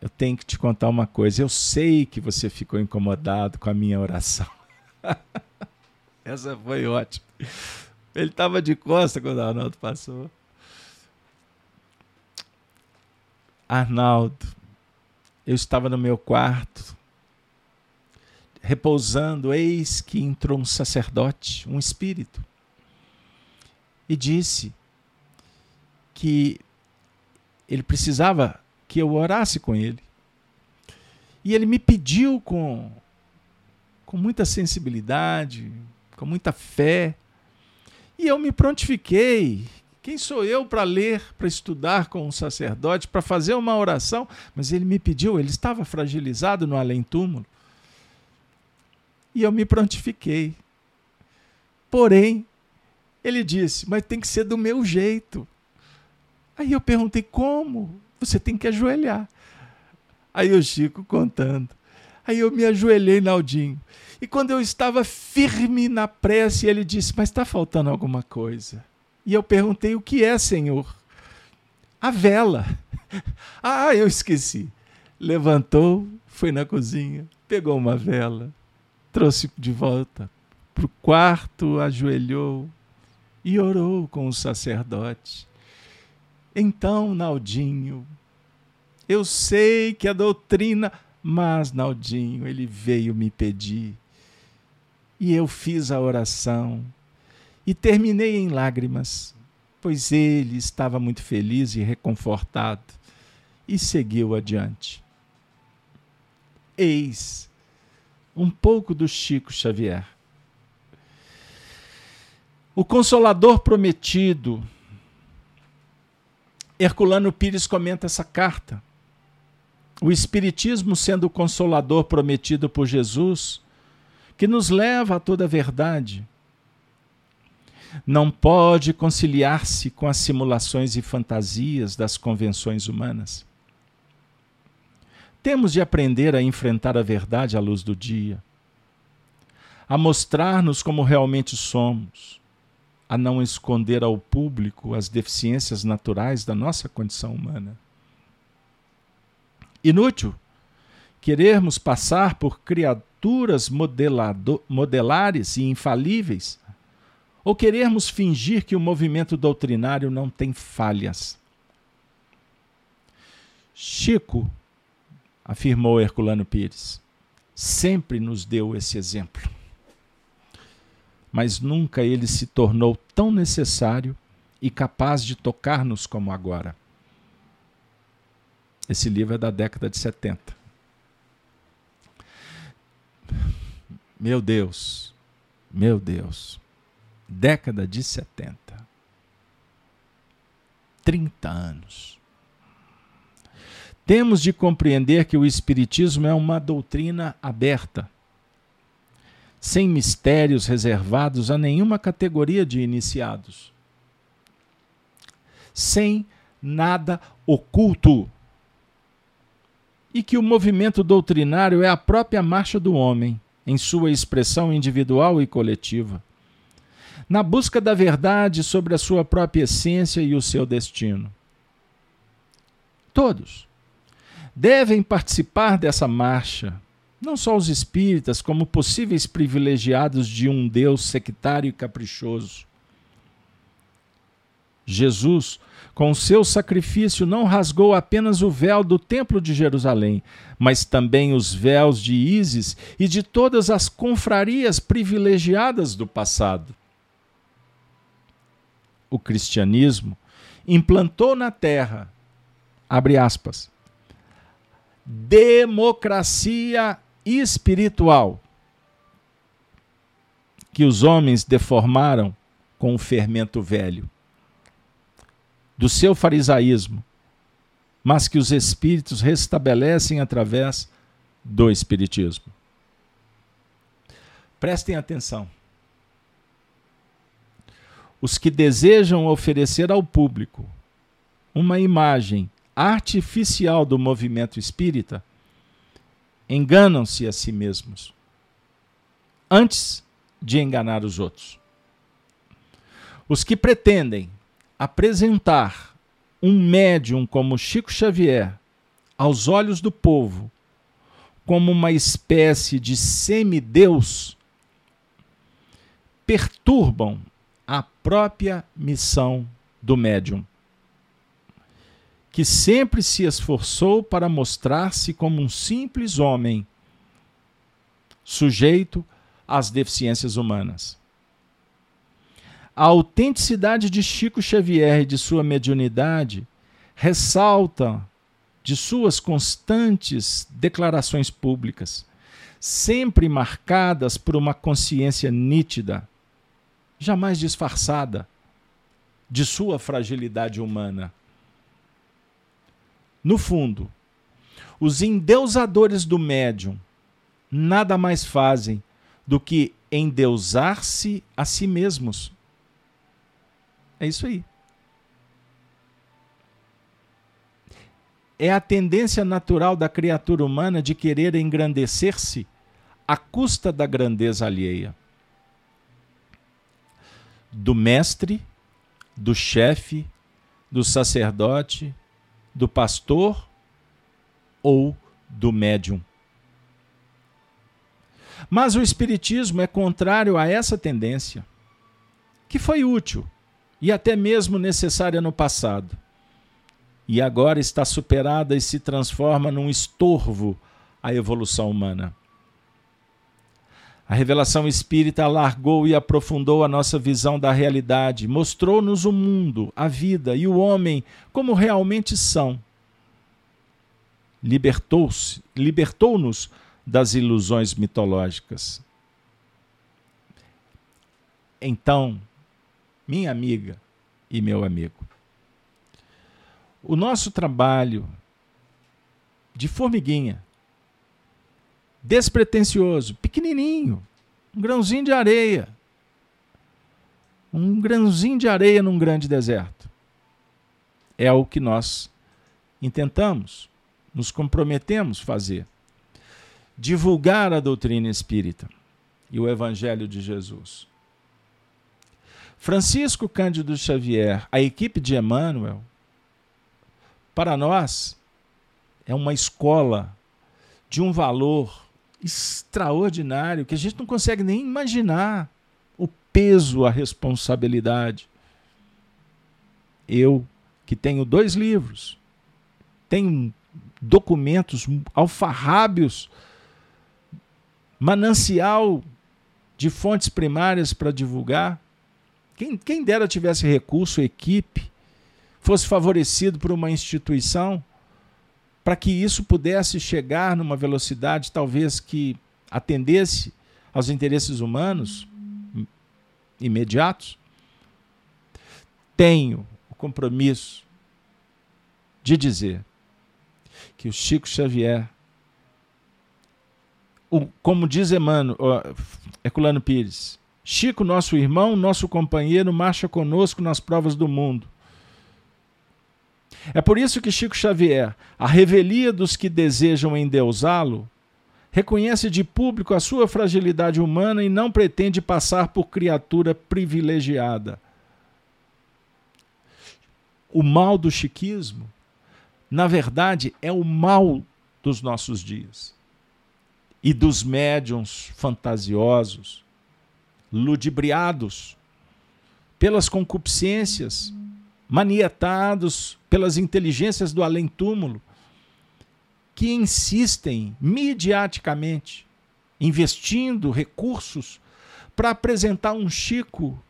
eu tenho que te contar uma coisa. Eu sei que você ficou incomodado com a minha oração. Essa foi ótima. Ele estava de costa quando o Arnaldo passou. Arnaldo, eu estava no meu quarto, repousando, eis que entrou um sacerdote, um espírito, e disse que ele precisava que eu orasse com ele. E ele me pediu com, com muita sensibilidade, com muita fé, e eu me prontifiquei quem sou eu para ler, para estudar com um sacerdote, para fazer uma oração? Mas ele me pediu, ele estava fragilizado no além-túmulo. E eu me prontifiquei. Porém, ele disse: Mas tem que ser do meu jeito. Aí eu perguntei: Como? Você tem que ajoelhar. Aí o Chico contando. Aí eu me ajoelhei, Naldinho. E quando eu estava firme na prece, ele disse: Mas está faltando alguma coisa. E eu perguntei: O que é, Senhor? A vela. ah, eu esqueci. Levantou, foi na cozinha, pegou uma vela, trouxe de volta para o quarto, ajoelhou e orou com o sacerdote. Então, Naldinho, eu sei que a doutrina, mas Naldinho, ele veio me pedir. E eu fiz a oração e terminei em lágrimas, pois ele estava muito feliz e reconfortado, e seguiu adiante. Eis um pouco do Chico Xavier. O Consolador Prometido. Herculano Pires comenta essa carta. O Espiritismo sendo o consolador prometido por Jesus, que nos leva a toda a verdade não pode conciliar-se com as simulações e fantasias das convenções humanas. Temos de aprender a enfrentar a verdade à luz do dia, a mostrar-nos como realmente somos, a não esconder ao público as deficiências naturais da nossa condição humana. Inútil querermos passar por criaturas modelares e infalíveis, ou querermos fingir que o movimento doutrinário não tem falhas. Chico, afirmou Herculano Pires, sempre nos deu esse exemplo. Mas nunca ele se tornou tão necessário e capaz de tocar-nos como agora. Esse livro é da década de 70. Meu Deus, meu Deus, década de 70. 30 anos. Temos de compreender que o Espiritismo é uma doutrina aberta, sem mistérios reservados a nenhuma categoria de iniciados, sem nada oculto. E que o movimento doutrinário é a própria marcha do homem, em sua expressão individual e coletiva, na busca da verdade sobre a sua própria essência e o seu destino. Todos devem participar dessa marcha, não só os espíritas, como possíveis privilegiados de um Deus sectário e caprichoso. Jesus com seu sacrifício, não rasgou apenas o véu do Templo de Jerusalém, mas também os véus de Ísis e de todas as confrarias privilegiadas do passado. O cristianismo implantou na terra, abre aspas, democracia espiritual que os homens deformaram com o fermento velho do seu farisaísmo, mas que os espíritos restabelecem através do espiritismo. Prestem atenção. Os que desejam oferecer ao público uma imagem artificial do movimento espírita enganam-se a si mesmos antes de enganar os outros. Os que pretendem apresentar um médium como Chico Xavier aos olhos do povo como uma espécie de semideus perturbam a própria missão do médium, que sempre se esforçou para mostrar-se como um simples homem, sujeito às deficiências humanas. A autenticidade de Chico Xavier e de sua mediunidade ressalta de suas constantes declarações públicas, sempre marcadas por uma consciência nítida, jamais disfarçada, de sua fragilidade humana. No fundo, os endeusadores do médium nada mais fazem do que endeusar-se a si mesmos é isso aí. É a tendência natural da criatura humana de querer engrandecer-se à custa da grandeza alheia. Do mestre, do chefe, do sacerdote, do pastor ou do médium. Mas o Espiritismo é contrário a essa tendência, que foi útil e até mesmo necessária no passado. E agora está superada e se transforma num estorvo à evolução humana. A revelação espírita alargou e aprofundou a nossa visão da realidade, mostrou-nos o mundo, a vida e o homem como realmente são. Libertou-se, libertou-nos das ilusões mitológicas. Então, minha amiga e meu amigo. O nosso trabalho de formiguinha, despretensioso, pequenininho, um grãozinho de areia, um grãozinho de areia num grande deserto. É o que nós intentamos, nos comprometemos fazer. Divulgar a doutrina espírita e o evangelho de Jesus. Francisco Cândido Xavier, a equipe de Emmanuel, para nós é uma escola de um valor extraordinário que a gente não consegue nem imaginar o peso, a responsabilidade. Eu, que tenho dois livros, tenho documentos alfarrábios, manancial de fontes primárias para divulgar. Quem, quem dera tivesse recurso, equipe, fosse favorecido por uma instituição para que isso pudesse chegar numa velocidade talvez que atendesse aos interesses humanos imediatos, tenho o compromisso de dizer que o Chico Xavier, o, como diz Emmanuel, Herculano Pires, Chico, nosso irmão, nosso companheiro, marcha conosco nas provas do mundo. É por isso que Chico Xavier, a revelia dos que desejam endeusá-lo, reconhece de público a sua fragilidade humana e não pretende passar por criatura privilegiada. O mal do chiquismo, na verdade, é o mal dos nossos dias e dos médiums fantasiosos, ludibriados pelas concupiscências manietados pelas inteligências do além-túmulo, que insistem mediaticamente, investindo recursos para apresentar um Chico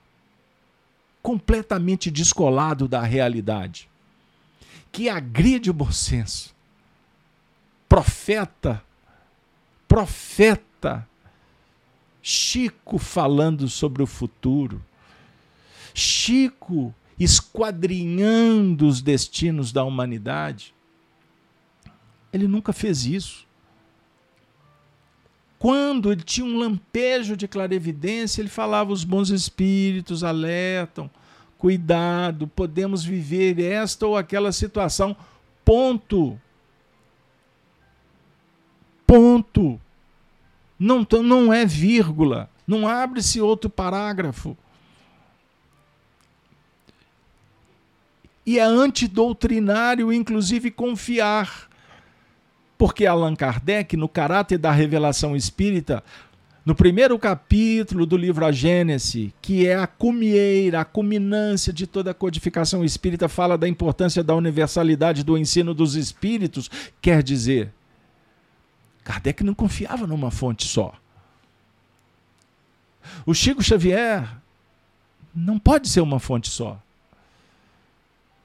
completamente descolado da realidade, que agride o bom senso. Profeta, profeta, Chico falando sobre o futuro, Chico esquadrinhando os destinos da humanidade. Ele nunca fez isso. Quando ele tinha um lampejo de clarevidência, ele falava: os bons espíritos alertam, cuidado, podemos viver esta ou aquela situação. Ponto. Ponto. Não, não é vírgula. Não abre-se outro parágrafo. E é antidoutrinário, inclusive, confiar. Porque Allan Kardec, no caráter da revelação espírita, no primeiro capítulo do livro A Gênese, que é a cumieira, a culminância de toda a codificação espírita, fala da importância da universalidade do ensino dos espíritos, quer dizer, Kardec não confiava numa fonte só. O Chico Xavier não pode ser uma fonte só.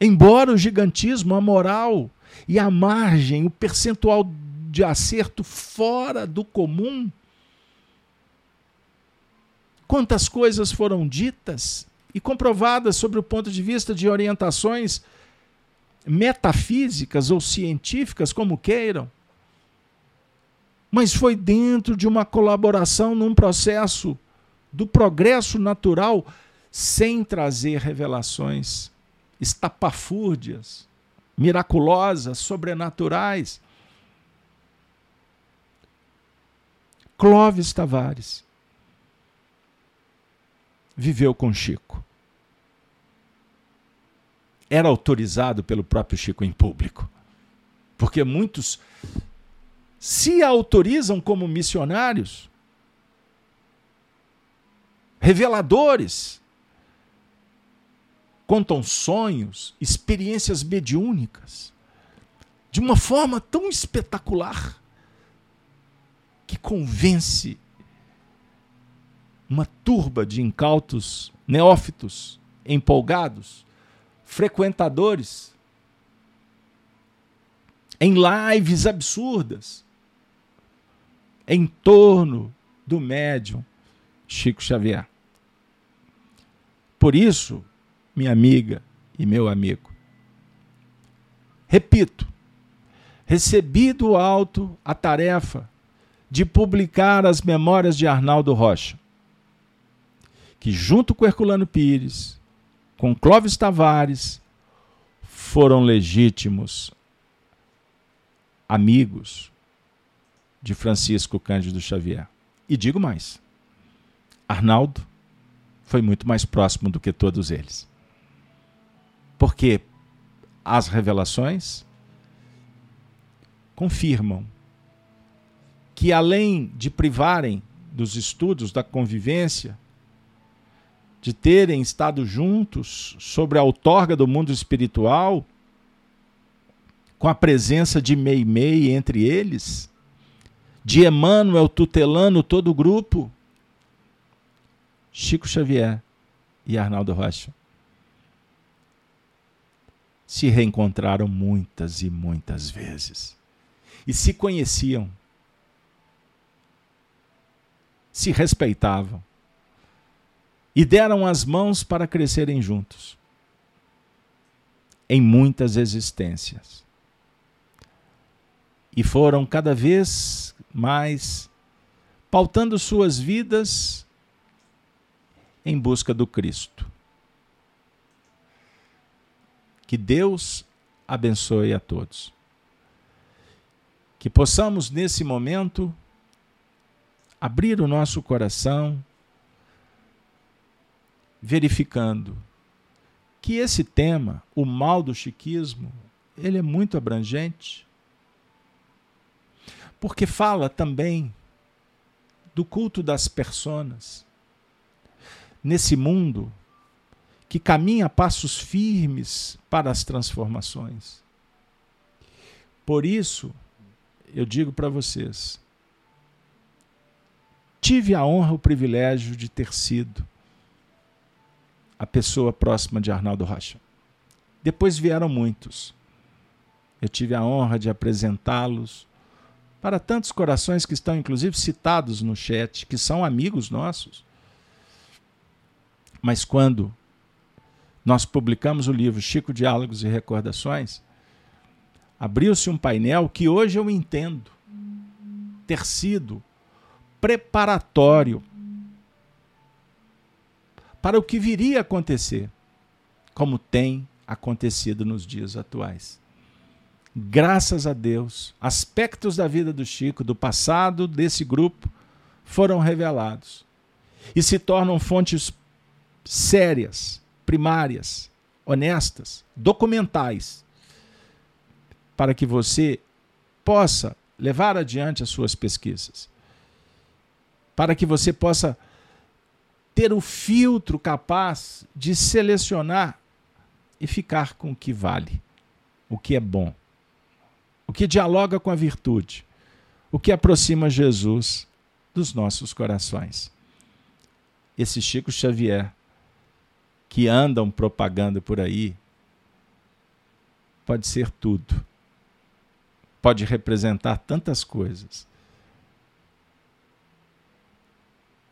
Embora o gigantismo, a moral e a margem, o percentual de acerto fora do comum, quantas coisas foram ditas e comprovadas sobre o ponto de vista de orientações metafísicas ou científicas, como queiram, mas foi dentro de uma colaboração num processo do progresso natural sem trazer revelações estapafúrdias, miraculosas, sobrenaturais. Clóvis Tavares viveu com Chico. Era autorizado pelo próprio Chico em público. Porque muitos se autorizam como missionários, reveladores, contam sonhos, experiências mediúnicas, de uma forma tão espetacular que convence uma turba de incautos, neófitos, empolgados, frequentadores, em lives absurdas, em torno do médium Chico Xavier. Por isso, minha amiga e meu amigo. Repito, recebi do alto a tarefa de publicar as memórias de Arnaldo Rocha, que, junto com Herculano Pires, com Clóvis Tavares, foram legítimos amigos de Francisco Cândido Xavier. E digo mais: Arnaldo foi muito mais próximo do que todos eles. Porque as revelações confirmam que, além de privarem dos estudos, da convivência, de terem estado juntos sobre a outorga do mundo espiritual, com a presença de Meimei entre eles, de Emmanuel tutelando todo o grupo, Chico Xavier e Arnaldo Rocha se reencontraram muitas e muitas vezes e se conheciam, se respeitavam e deram as mãos para crescerem juntos em muitas existências. E foram cada vez mais pautando suas vidas em busca do Cristo. Que Deus abençoe a todos. Que possamos, nesse momento, abrir o nosso coração, verificando que esse tema, o mal do chiquismo, ele é muito abrangente, porque fala também do culto das personas nesse mundo que caminha passos firmes para as transformações. Por isso, eu digo para vocês, tive a honra, o privilégio de ter sido a pessoa próxima de Arnaldo Rocha. Depois vieram muitos. Eu tive a honra de apresentá-los para tantos corações que estão, inclusive, citados no chat, que são amigos nossos. Mas quando nós publicamos o livro Chico Diálogos e Recordações, abriu-se um painel que hoje eu entendo ter sido preparatório para o que viria a acontecer, como tem acontecido nos dias atuais. Graças a Deus, aspectos da vida do Chico, do passado desse grupo, foram revelados e se tornam fontes sérias, primárias, honestas, documentais, para que você possa levar adiante as suas pesquisas, para que você possa ter o filtro capaz de selecionar e ficar com o que vale, o que é bom, o que dialoga com a virtude, o que aproxima Jesus dos nossos corações. Esse Chico Xavier, que andam propagando por aí, pode ser tudo. Pode representar tantas coisas.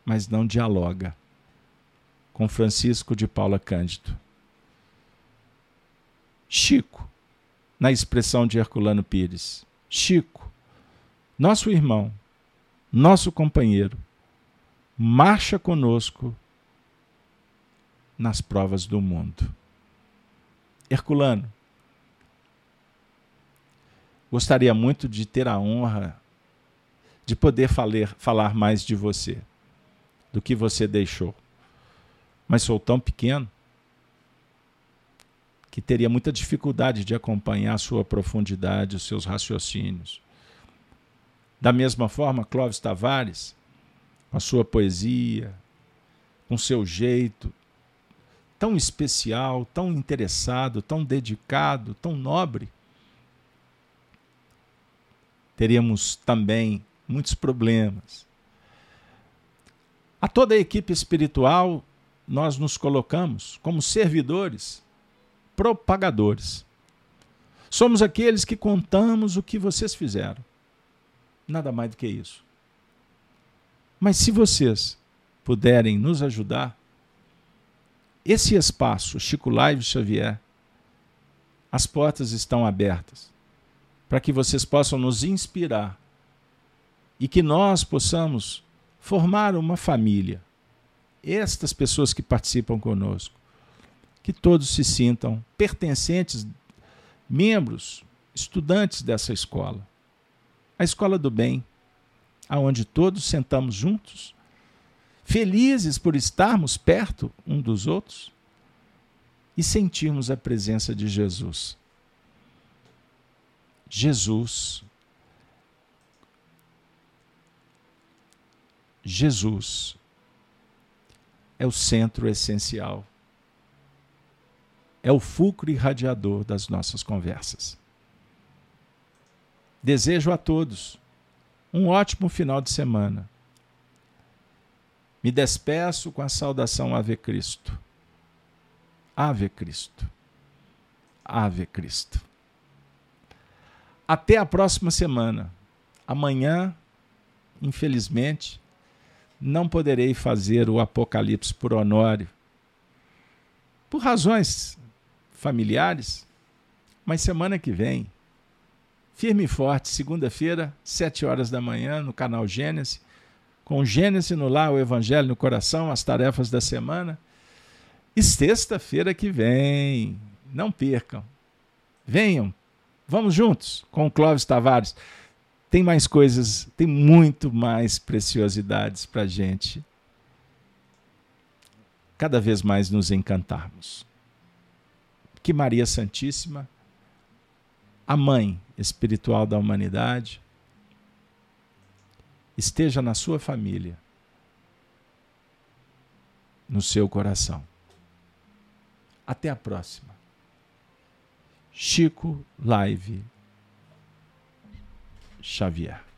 Mas não dialoga com Francisco de Paula Cândido. Chico, na expressão de Herculano Pires. Chico, nosso irmão, nosso companheiro, marcha conosco nas provas do mundo. Herculano, gostaria muito de ter a honra de poder falar, falar mais de você, do que você deixou mas sou tão pequeno que teria muita dificuldade de acompanhar a sua profundidade, os seus raciocínios. Da mesma forma, Clóvis Tavares, com a sua poesia, com seu jeito tão especial, tão interessado, tão dedicado, tão nobre, teríamos também muitos problemas. A toda a equipe espiritual nós nos colocamos como servidores, propagadores. Somos aqueles que contamos o que vocês fizeram. Nada mais do que isso. Mas se vocês puderem nos ajudar, esse espaço, Chico Live Xavier, as portas estão abertas para que vocês possam nos inspirar e que nós possamos formar uma família estas pessoas que participam conosco, que todos se sintam pertencentes, membros, estudantes dessa escola. A escola do bem, aonde todos sentamos juntos, felizes por estarmos perto um dos outros e sentirmos a presença de Jesus. Jesus. Jesus é o centro essencial. É o fulcro irradiador das nossas conversas. Desejo a todos um ótimo final de semana. Me despeço com a saudação Ave Cristo. Ave Cristo. Ave Cristo. Até a próxima semana. Amanhã, infelizmente, não poderei fazer o Apocalipse por Honório. Por razões familiares, mas semana que vem, firme e forte, segunda-feira, sete horas da manhã, no canal Gênesis, com Gênesis no lar, o Evangelho no coração, as tarefas da semana. E sexta-feira que vem, não percam, venham, vamos juntos com o Clóvis Tavares. Tem mais coisas, tem muito mais preciosidades para a gente cada vez mais nos encantarmos que Maria Santíssima, a mãe espiritual da humanidade, esteja na sua família, no seu coração. Até a próxima. Chico Live Xavier.